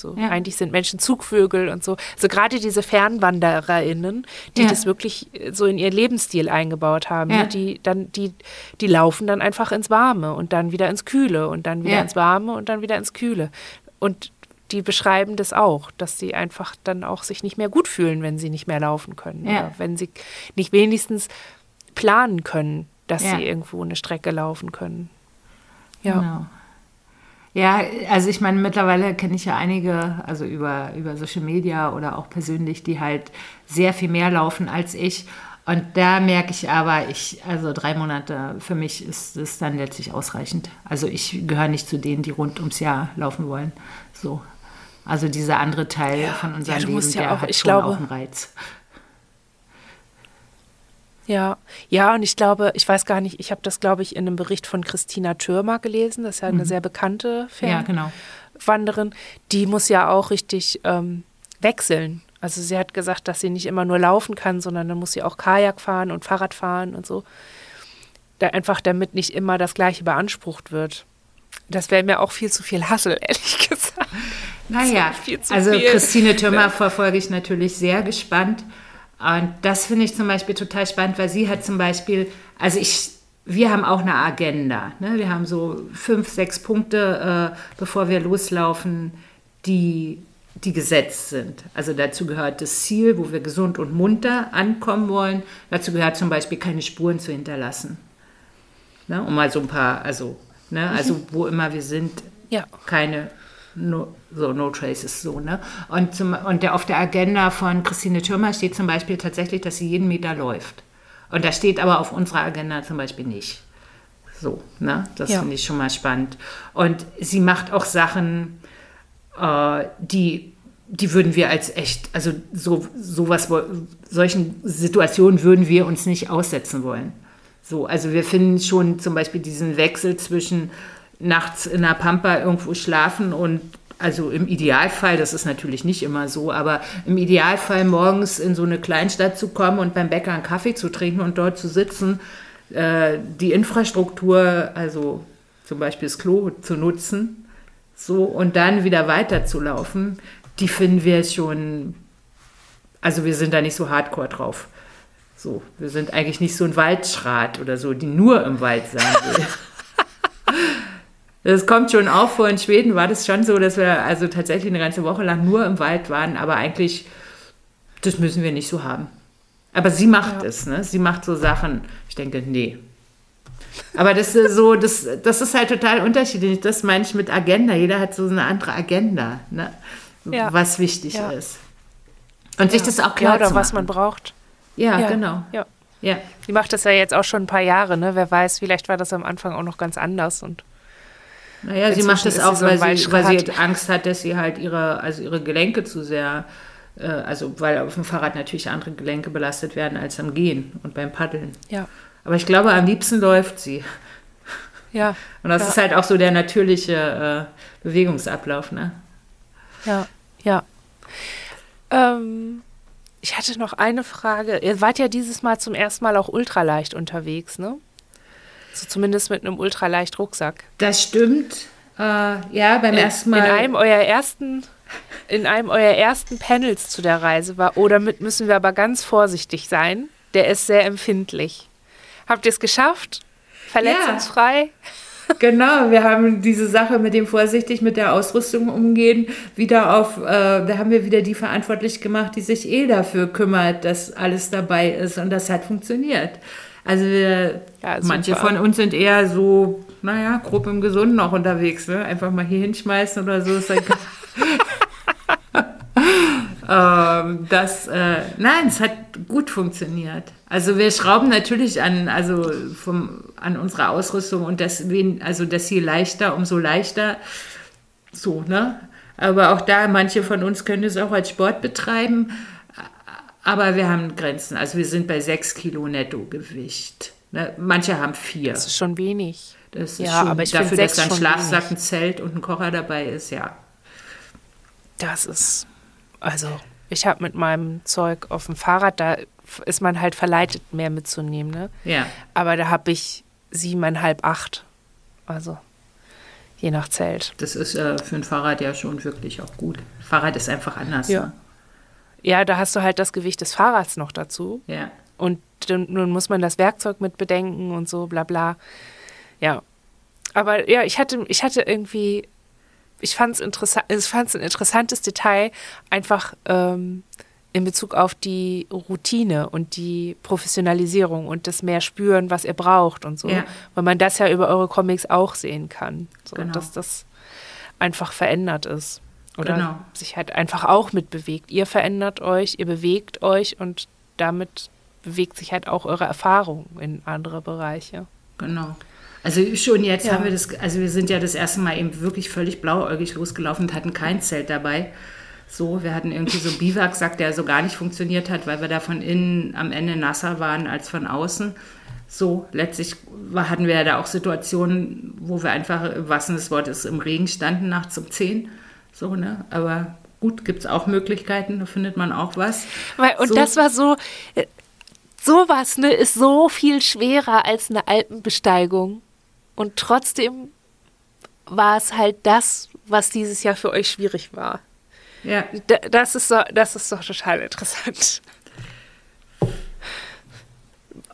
So, ja. Eigentlich sind Menschen Zugvögel und so. Also gerade diese FernwandererInnen, die ja. das wirklich äh, so in ihr Lebensstil eingebaut haben, ja. ne? die dann, die, die laufen dann einfach ins Warme und dann wieder ins Kühle und dann wieder ins Warme und dann wieder ins Kühle. Und die beschreiben das auch, dass sie einfach dann auch sich nicht mehr gut fühlen, wenn sie nicht mehr laufen können. Oder wenn sie nicht wenigstens planen können, dass sie irgendwo eine Strecke laufen können. Ja. Genau. Ja, also ich meine, mittlerweile kenne ich ja einige, also über, über Social Media oder auch persönlich, die halt sehr viel mehr laufen als ich. Und da merke ich aber, ich, also drei Monate für mich ist es dann letztlich ausreichend. Also ich gehöre nicht zu denen, die rund ums Jahr laufen wollen. So. Also dieser andere Teil ja, von unserem ja, Leben, der auch, hat schon glaube, auch einen Reiz. Ja, ja, und ich glaube, ich weiß gar nicht, ich habe das, glaube ich, in einem Bericht von Christina Türmer gelesen, das ist ja eine mhm. sehr bekannte Fernwanderin. Ja, genau. Die muss ja auch richtig ähm, wechseln. Also sie hat gesagt, dass sie nicht immer nur laufen kann, sondern dann muss sie auch Kajak fahren und Fahrrad fahren und so. Da einfach damit nicht immer das Gleiche beansprucht wird. Das wäre mir auch viel zu viel Hassel, ehrlich gesagt. Naja, also viel. Christine Türmer verfolge ich natürlich sehr gespannt. Und das finde ich zum Beispiel total spannend, weil sie hat zum Beispiel, also ich, wir haben auch eine Agenda. Ne? Wir haben so fünf, sechs Punkte, äh, bevor wir loslaufen, die, die gesetzt sind. Also dazu gehört das Ziel, wo wir gesund und munter ankommen wollen. Dazu gehört zum Beispiel keine Spuren zu hinterlassen. Ne? Um mal so ein paar, also, ne? also mhm. wo immer wir sind, ja. keine no, so No Traces so, ne? Und, zum, und der, auf der Agenda von Christine Thürmer steht zum Beispiel tatsächlich, dass sie jeden Meter läuft. Und das steht aber auf unserer Agenda zum Beispiel nicht. So, ne? Das ja. finde ich schon mal spannend. Und sie macht auch Sachen, äh, die die würden wir als echt, also so sowas, solchen Situationen würden wir uns nicht aussetzen wollen. So, also wir finden schon zum Beispiel diesen Wechsel zwischen nachts in der Pampa irgendwo schlafen und also im Idealfall, das ist natürlich nicht immer so, aber im Idealfall morgens in so eine Kleinstadt zu kommen und beim Bäcker einen Kaffee zu trinken und dort zu sitzen, äh, die Infrastruktur, also zum Beispiel das Klo zu nutzen, so und dann wieder weiterzulaufen, die finden wir schon, also wir sind da nicht so hardcore drauf. So, wir sind eigentlich nicht so ein Waldschrat oder so, die nur im Wald sein will. Das kommt schon auch vor. In Schweden war das schon so, dass wir also tatsächlich eine ganze Woche lang nur im Wald waren, aber eigentlich, das müssen wir nicht so haben. Aber sie macht ja. es, ne? Sie macht so Sachen. Ich denke, nee. Aber das ist so, das, das ist halt total unterschiedlich. Das meine ich mit Agenda. Jeder hat so eine andere Agenda, ne? Ja. was wichtig ja. ist. Und sich das auch klar ja, oder was man braucht. Ja, genau. Ja. Ja. Die macht das ja jetzt auch schon ein paar Jahre, ne? Wer weiß, vielleicht war das am Anfang auch noch ganz anders und naja, sie macht das auch, so weil, sie, weil sie Angst hat, dass sie halt ihre, also ihre Gelenke zu sehr, äh, also weil auf dem Fahrrad natürlich andere Gelenke belastet werden als am Gehen und beim Paddeln. Ja. Aber ich glaube, am liebsten läuft sie. Ja. Und das ja. ist halt auch so der natürliche äh, Bewegungsablauf, ne? Ja, ja. Ähm, ich hatte noch eine Frage. Ihr wart ja dieses Mal zum ersten Mal auch ultraleicht unterwegs, ne? So zumindest mit einem ultraleicht Rucksack. Das stimmt. Äh, ja, beim in, ersten Mal. In einem eurer ersten, in einem eurer ersten Panels zu der Reise war, oh, damit müssen wir aber ganz vorsichtig sein. Der ist sehr empfindlich. Habt ihr es geschafft? Verletzungsfrei? Ja. Genau, wir haben diese Sache mit dem vorsichtig mit der Ausrüstung umgehen wieder auf, äh, da haben wir wieder die verantwortlich gemacht, die sich eh dafür kümmert, dass alles dabei ist und das hat funktioniert. Also wir, ja, manche von uns sind eher so, naja, grob im Gesunden noch unterwegs, ne? Einfach mal hier hinschmeißen oder so ist egal. ähm, das, äh, nein, es hat gut funktioniert. Also wir schrauben natürlich an, also vom, an unserer Ausrüstung und deswegen, also das je leichter, umso leichter. So, ne? Aber auch da, manche von uns können es auch als Sport betreiben. Aber wir haben Grenzen. Also wir sind bei sechs Kilo Nettogewicht. Ne? Manche haben vier. Das ist schon wenig. Das ist ja, schon aber ich dafür, dass ein Schlafsack, wenig. ein Zelt und ein Kocher dabei ist, ja. Das ist, also ich habe mit meinem Zeug auf dem Fahrrad, da ist man halt verleitet, mehr mitzunehmen, ne? Ja. Aber da habe ich siebeneinhalb, acht. Also je nach Zelt. Das ist äh, für ein Fahrrad ja schon wirklich auch gut. Fahrrad ist einfach anders. Ja. Ne? Ja, da hast du halt das Gewicht des Fahrrads noch dazu. Ja. Und dann, nun muss man das Werkzeug mit bedenken und so, bla bla. Ja. Aber ja, ich hatte, ich hatte irgendwie, ich fand es interessant, ich fand es ein interessantes Detail, einfach ähm, in Bezug auf die Routine und die Professionalisierung und das mehr spüren, was ihr braucht und so. Ja. Weil man das ja über eure Comics auch sehen kann. So, genau. Dass das einfach verändert ist. Oder genau. sich halt einfach auch mitbewegt. Ihr verändert euch, ihr bewegt euch und damit bewegt sich halt auch eure Erfahrung in andere Bereiche. Genau. Also schon jetzt ja. haben wir das, also wir sind ja das erste Mal eben wirklich völlig blauäugig losgelaufen und hatten kein Zelt dabei. So, wir hatten irgendwie so einen Biwaksack, der so gar nicht funktioniert hat, weil wir da von innen am Ende nasser waren als von außen. So, letztlich hatten wir ja da auch Situationen, wo wir einfach, was das Wort ist, im Regen standen nachts um 10 so, ne? Aber gut, gibt es auch Möglichkeiten, da findet man auch was. Weil, und so. das war so, äh, sowas ne, ist so viel schwerer als eine Alpenbesteigung. Und trotzdem war es halt das, was dieses Jahr für euch schwierig war. Ja. Das ist, so, das ist doch total interessant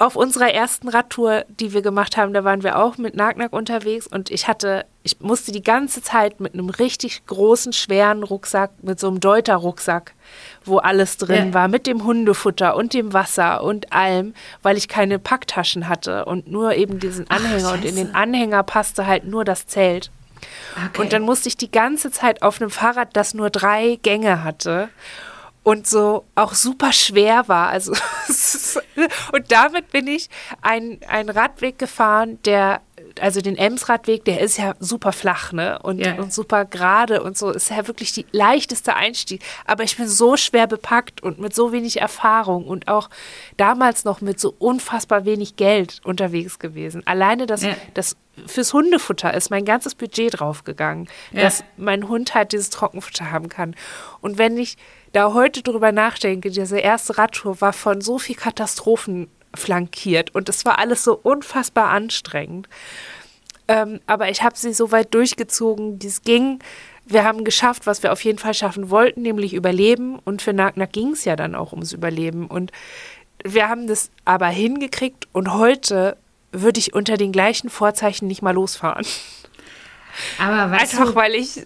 auf unserer ersten Radtour, die wir gemacht haben, da waren wir auch mit Nagnack unterwegs und ich hatte, ich musste die ganze Zeit mit einem richtig großen, schweren Rucksack, mit so einem Deuter-Rucksack, wo alles drin ja. war, mit dem Hundefutter und dem Wasser und allem, weil ich keine Packtaschen hatte und nur eben diesen Anhänger Ach, und in den Anhänger passte halt nur das Zelt. Okay. Und dann musste ich die ganze Zeit auf einem Fahrrad, das nur drei Gänge hatte und so auch super schwer war. Also und damit bin ich einen Radweg gefahren, der also den Emsradweg, der ist ja super flach, ne? Und, Ja. und super gerade und so. Ist ja wirklich die leichteste Einstieg. Aber ich bin so schwer bepackt und mit so wenig Erfahrung und auch damals noch mit so unfassbar wenig Geld unterwegs gewesen. Alleine das, Ja. das fürs Hundefutter ist mein ganzes Budget draufgegangen, Ja. dass mein Hund halt dieses Trockenfutter haben kann. Und wenn ich da heute drüber nachdenke, diese erste Radtour war von so viel Katastrophen flankiert und es war alles so unfassbar anstrengend. Ähm, aber ich habe sie so weit durchgezogen, wie es ging. Wir haben geschafft, was wir auf jeden Fall schaffen wollten, nämlich überleben. Und für Nagna ging es ja dann auch ums Überleben. Und wir haben das aber hingekriegt. Und heute würde ich unter den gleichen Vorzeichen nicht mal losfahren. Aber weißt Einfach weil ich,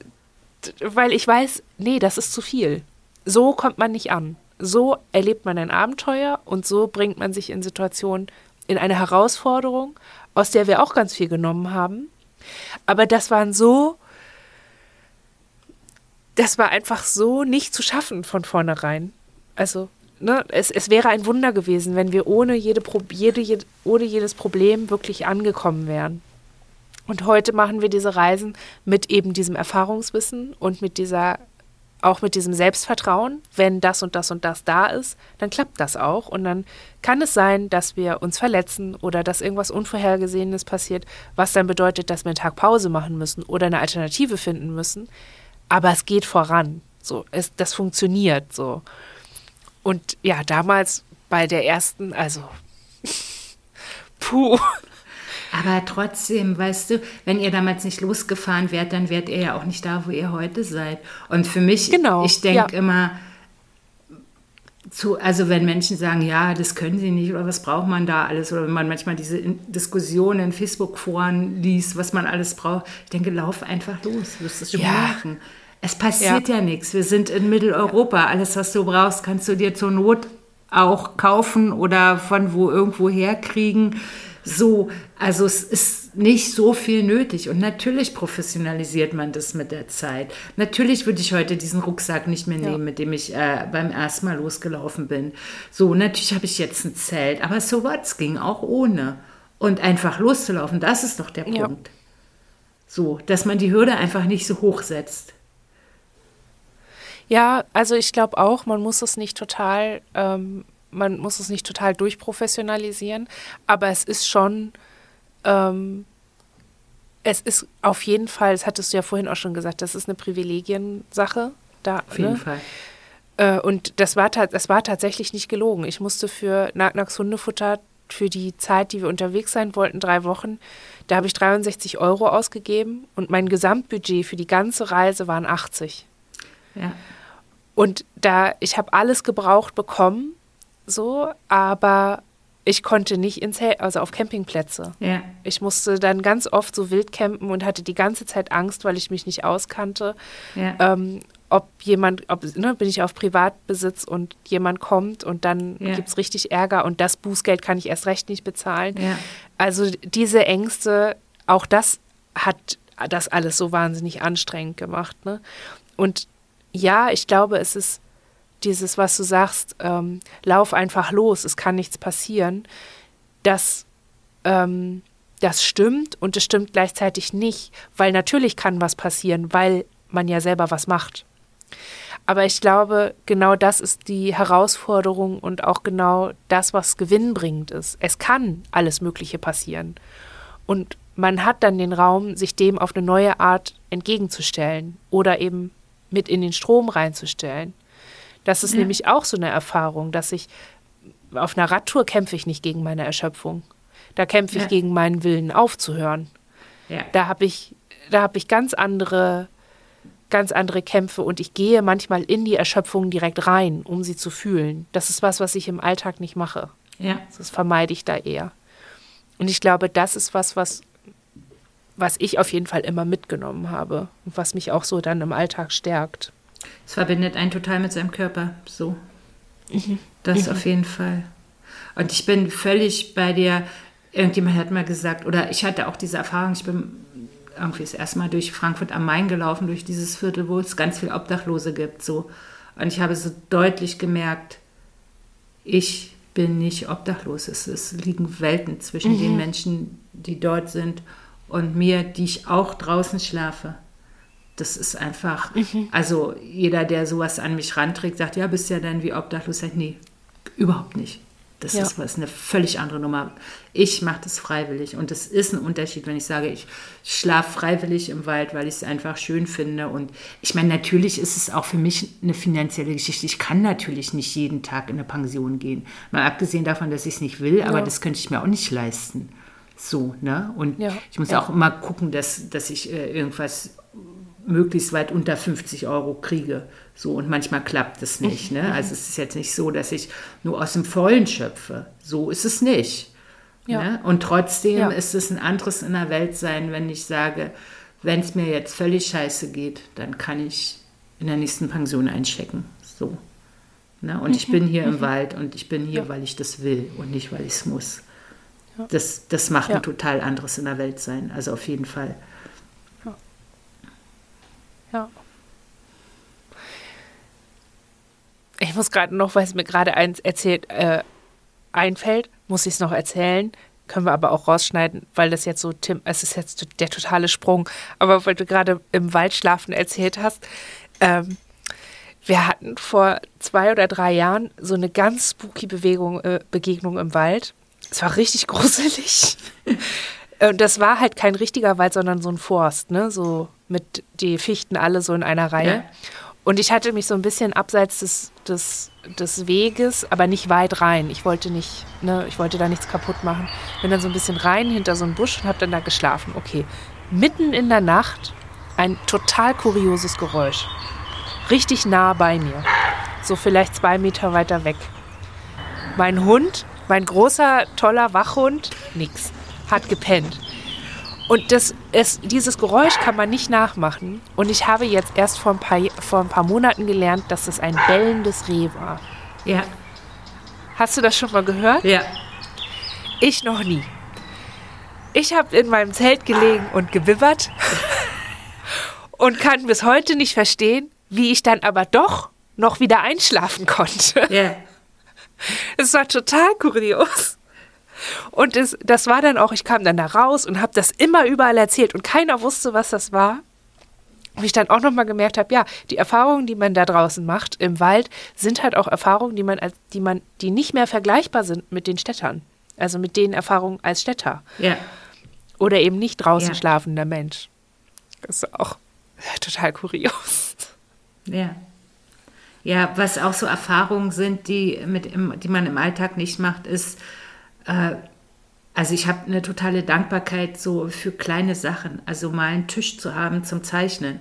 weil ich weiß, nee, das ist zu viel. So kommt man nicht an. So erlebt man ein Abenteuer und so bringt man sich in Situationen, in eine Herausforderung, aus der wir auch ganz viel genommen haben. Aber das waren so, das war einfach so nicht zu schaffen von vornherein. Also, ne, es, es wäre ein Wunder gewesen, wenn wir ohne, jede, jede, ohne jedes Problem wirklich angekommen wären. Und heute machen wir diese Reisen mit eben diesem Erfahrungswissen und mit dieser, auch mit diesem Selbstvertrauen. Wenn das und das und das da ist, dann klappt das auch. Und dann kann es sein, dass wir uns verletzen oder dass irgendwas Unvorhergesehenes passiert, was dann bedeutet, dass wir einen Tag Pause machen müssen oder eine Alternative finden müssen. Aber es geht voran. So, es, das funktioniert so. Und ja, damals bei der ersten, also puh. Aber trotzdem, weißt du, wenn ihr damals nicht losgefahren wärt, dann wärt ihr ja auch nicht da, wo ihr heute seid. Und für mich, Genau, ich denke ja. immer, zu, also wenn Menschen sagen, ja, das können sie nicht oder was braucht man da alles oder wenn man manchmal diese Diskussionen in Facebook-Foren liest, was man alles braucht, ich denke, lauf einfach los, wirst es schon Ja. merken. Es passiert ja, nichts. Wir sind in Mitteleuropa. Alles, was du brauchst, kannst du dir zur Not auch kaufen oder von wo irgendwo herkriegen. So, also es ist nicht so viel nötig. Und natürlich professionalisiert man das mit der Zeit. Natürlich würde ich heute diesen Rucksack nicht mehr nehmen, mit dem ich äh, beim ersten Mal losgelaufen bin. So, natürlich habe ich jetzt ein Zelt, aber so was es ging auch ohne. Und einfach loszulaufen, das ist doch der Ja. Punkt. So, dass man die Hürde einfach nicht so hoch setzt. Ja, also ich glaube auch, man muss es nicht total, ähm, man muss es nicht total durchprofessionalisieren, aber es ist schon, ähm, es ist auf jeden Fall, das hattest du ja vorhin auch schon gesagt, das ist eine Privilegiensache. Da, Auf jeden ne? Fall. Äh, und das war, das war tatsächlich nicht gelogen. Ich musste für Nagnaks Hundefutter für die Zeit, die wir unterwegs sein wollten, drei Wochen, da habe ich 63 Euro ausgegeben und mein Gesamtbudget für die ganze Reise waren 80. Ja. Und da, ich habe alles gebraucht bekommen, so, aber ich konnte nicht ins, Hel- also auf Campingplätze. Ja. Ich musste dann ganz oft so wild campen und hatte die ganze Zeit Angst, weil ich mich nicht auskannte. Ja. Ähm, ob jemand, ob, ne, bin ich auf Privatbesitz und jemand kommt und dann Ja. gibt es richtig Ärger und das Bußgeld kann ich erst recht nicht bezahlen. Ja. Also diese Ängste, auch das hat das alles so wahnsinnig anstrengend gemacht. Ne? Und ja, ich glaube, es ist dieses, was du sagst, ähm, lauf einfach los, es kann nichts passieren. Das, ähm, das stimmt und es stimmt gleichzeitig nicht, weil natürlich kann was passieren, weil man ja selber was macht. Aber ich glaube, genau das ist die Herausforderung und auch genau das, was gewinnbringend ist. Es kann alles Mögliche passieren. Und man hat dann den Raum, sich dem auf eine neue Art entgegenzustellen oder eben mit in den Strom reinzustellen. Das ist Ja. nämlich auch so eine Erfahrung, dass ich auf einer Radtour kämpfe ich nicht gegen meine Erschöpfung. Da kämpfe ich Ja. gegen meinen Willen aufzuhören. Ja. Da habe ich, da habe ich ganz andere, ganz andere Kämpfe und ich gehe manchmal in die Erschöpfung direkt rein, um sie zu fühlen. Das ist was, was ich im Alltag nicht mache. ja. Das vermeide ich da eher. Und ich glaube, das ist was, was, was ich auf jeden Fall immer mitgenommen habe und was mich auch so dann im Alltag stärkt. Es verbindet einen total mit seinem Körper. So. Das auf jeden Fall. Und ich bin völlig bei dir. Irgendjemand hat mal gesagt, oder ich hatte auch diese Erfahrung, ich bin irgendwie das erste Mal durch Frankfurt am Main gelaufen, durch dieses Viertel, wo es ganz viele Obdachlose gibt. So. Und ich habe so deutlich gemerkt, ich bin nicht obdachlos. Es, es liegen Welten zwischen den Menschen, die dort sind und mir, die ich auch draußen schlafe. Das ist einfach, mhm. also jeder, der sowas an mich ranträgt, sagt, ja, bist ja dann wie obdachlos. Nee, überhaupt nicht. Das ja. ist was, eine völlig andere Nummer. Ich mache das freiwillig und es ist ein Unterschied, wenn ich sage, ich schlafe freiwillig im Wald, weil ich es einfach schön finde. Und ich meine, natürlich ist es auch für mich eine finanzielle Geschichte. Ich kann natürlich nicht jeden Tag in eine Pension gehen. Mal abgesehen davon, dass ich es nicht will, aber das könnte ich mir auch nicht leisten. So, ne? Und ja. ich muss ja. auch immer gucken, dass, dass ich äh, irgendwas möglichst weit unter 50 Euro kriege. So, und manchmal klappt es nicht. Ne? Also es ist jetzt nicht so, dass ich nur aus dem Vollen schöpfe. So ist es nicht. Ja. Ne? Und trotzdem ja. ist es ein anderes in der Welt sein, wenn ich sage, wenn es mir jetzt völlig scheiße geht, dann kann ich in der nächsten Pension einchecken. So. Ne? Und ich bin hier im mhm. Wald und ich bin hier, ja. weil ich das will und nicht, weil ich es muss. Das, das macht ein total anderes in der Welt sein. Also auf jeden Fall. Ja. Ich muss gerade noch, weil es mir gerade eins erzählt, äh, einfällt, muss ich es noch erzählen. Können wir aber auch rausschneiden, weil das jetzt so, Tim, es ist jetzt der totale Sprung. Aber weil du gerade im Wald schlafen erzählt hast, ähm, wir hatten vor zwei oder drei Jahren so eine ganz spooky Bewegung, äh, Begegnung im Wald. Es war richtig gruselig. Und das war halt kein richtiger Wald, sondern so ein Forst, ne? So mit die Fichten alle so in einer Reihe. Ja. Und ich hatte mich so ein bisschen abseits des, des, des Weges, aber nicht weit rein. Ich wollte nicht, ne, ich wollte da nichts kaputt machen. Bin dann so ein bisschen rein hinter so einen Busch und habe dann da geschlafen. Okay. Mitten in der Nacht ein total kurioses Geräusch. Richtig nah bei mir. So vielleicht zwei Meter weiter weg. Mein Hund, mein großer, toller Wachhund, nix hat gepennt. Und das ist, dieses Geräusch kann man nicht nachmachen. Und ich habe jetzt erst vor ein paar, vor ein paar Monaten gelernt, dass das ein bellendes Reh war. Ja. Hast du das schon mal gehört? Ja. Ich noch nie. Ich habe in meinem Zelt gelegen und gewibbert und kann bis heute nicht verstehen, wie ich dann aber doch noch wieder einschlafen konnte. Ja. Es war total kurios. Und das, das war dann auch, ich kam dann da raus und habe das immer überall erzählt und keiner wusste, was das war. Und ich dann auch nochmal gemerkt habe, ja, die Erfahrungen, die man da draußen macht im Wald, sind halt auch Erfahrungen, die man, die man, die nicht mehr vergleichbar sind mit den Städtern. Also mit den Erfahrungen als Städter. Ja. Oder eben nicht draußen ja. schlafender Mensch. Das ist auch total kurios. Ja. Ja, was auch so Erfahrungen sind, die, mit im, die man im Alltag nicht macht, ist, äh, also ich habe eine totale Dankbarkeit so für kleine Sachen. Also mal einen Tisch zu haben zum Zeichnen.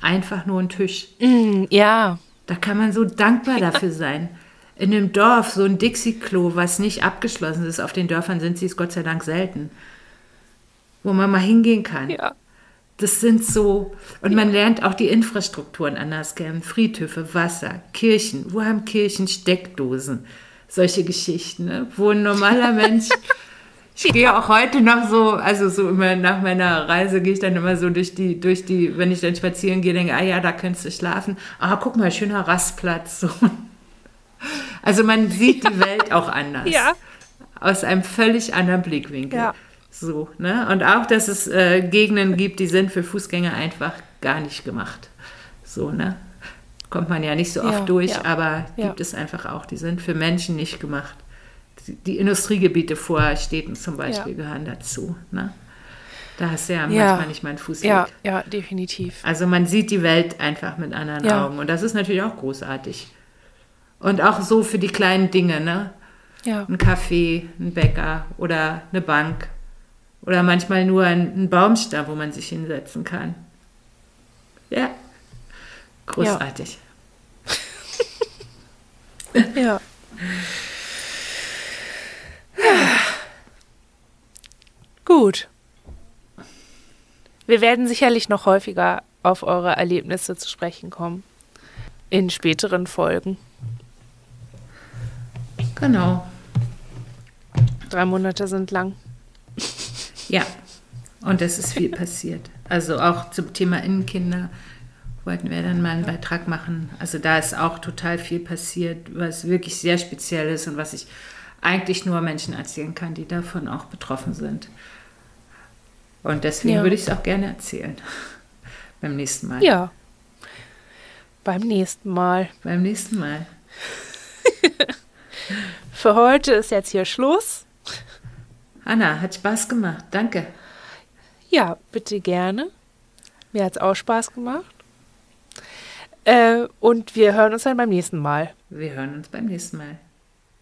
Einfach nur ein Tisch. Mm, ja. Da kann man so dankbar dafür sein. In einem Dorf so ein Dixie-Klo, was nicht abgeschlossen ist, auf den Dörfern sind sie es Gott sei Dank selten, wo man mal hingehen kann. Ja. Das sind so, und ja. man lernt auch die Infrastrukturen anders kennen. Friedhöfe, Wasser, Kirchen. Wo haben Kirchen Steckdosen? Solche Geschichten, ne? wo ein normaler Mensch. Ich gehe auch heute noch so, also so immer nach meiner Reise gehe ich dann immer so durch die, durch die, wenn ich dann spazieren gehe, denke, ah ja, da könntest du schlafen. Ah, guck mal, schöner Rastplatz. So. Also man sieht die Welt auch anders. Ja. Aus einem völlig anderen Blickwinkel. Ja. So, ne? Und auch, dass es äh, Gegenden gibt, die sind für Fußgänger einfach gar nicht gemacht. So, ne? Kommt man ja nicht so oft ja, durch, ja, aber ja. gibt es einfach auch. Die sind für Menschen nicht gemacht. Die Industriegebiete vor Städten zum Beispiel gehören dazu. Ne? Da hast du ja, manchmal nicht mal einen Fuß ja, ja, definitiv. Also man sieht die Welt einfach mit anderen Augen und das ist natürlich auch großartig. Und auch so für die kleinen Dinge, ne? Ja. Ein Café, ein Bäcker oder eine Bank oder manchmal nur ein, ein Baumstamm, wo man sich hinsetzen kann. Ja, großartig. Ja. Gut. Wir werden sicherlich noch häufiger auf eure Erlebnisse zu sprechen kommen. In späteren Folgen. Genau. Drei Monate sind lang. Ja, und es ist viel passiert. Also auch zum Thema Innenkinder wollten wir dann mal einen Beitrag machen. Also da ist auch total viel passiert, was wirklich sehr speziell ist und was ich eigentlich nur Menschen erzählen kann, die davon auch betroffen sind. Und deswegen Ja. würde ich es auch gerne erzählen. Beim nächsten Mal. Ja. Beim nächsten Mal. Beim nächsten Mal. Für heute ist jetzt hier Schluss. Anna, hat Spaß gemacht. Danke. Ja, bitte gerne. Mir hat es auch Spaß gemacht. Äh, und wir hören uns dann beim nächsten Mal. Wir hören uns beim nächsten Mal.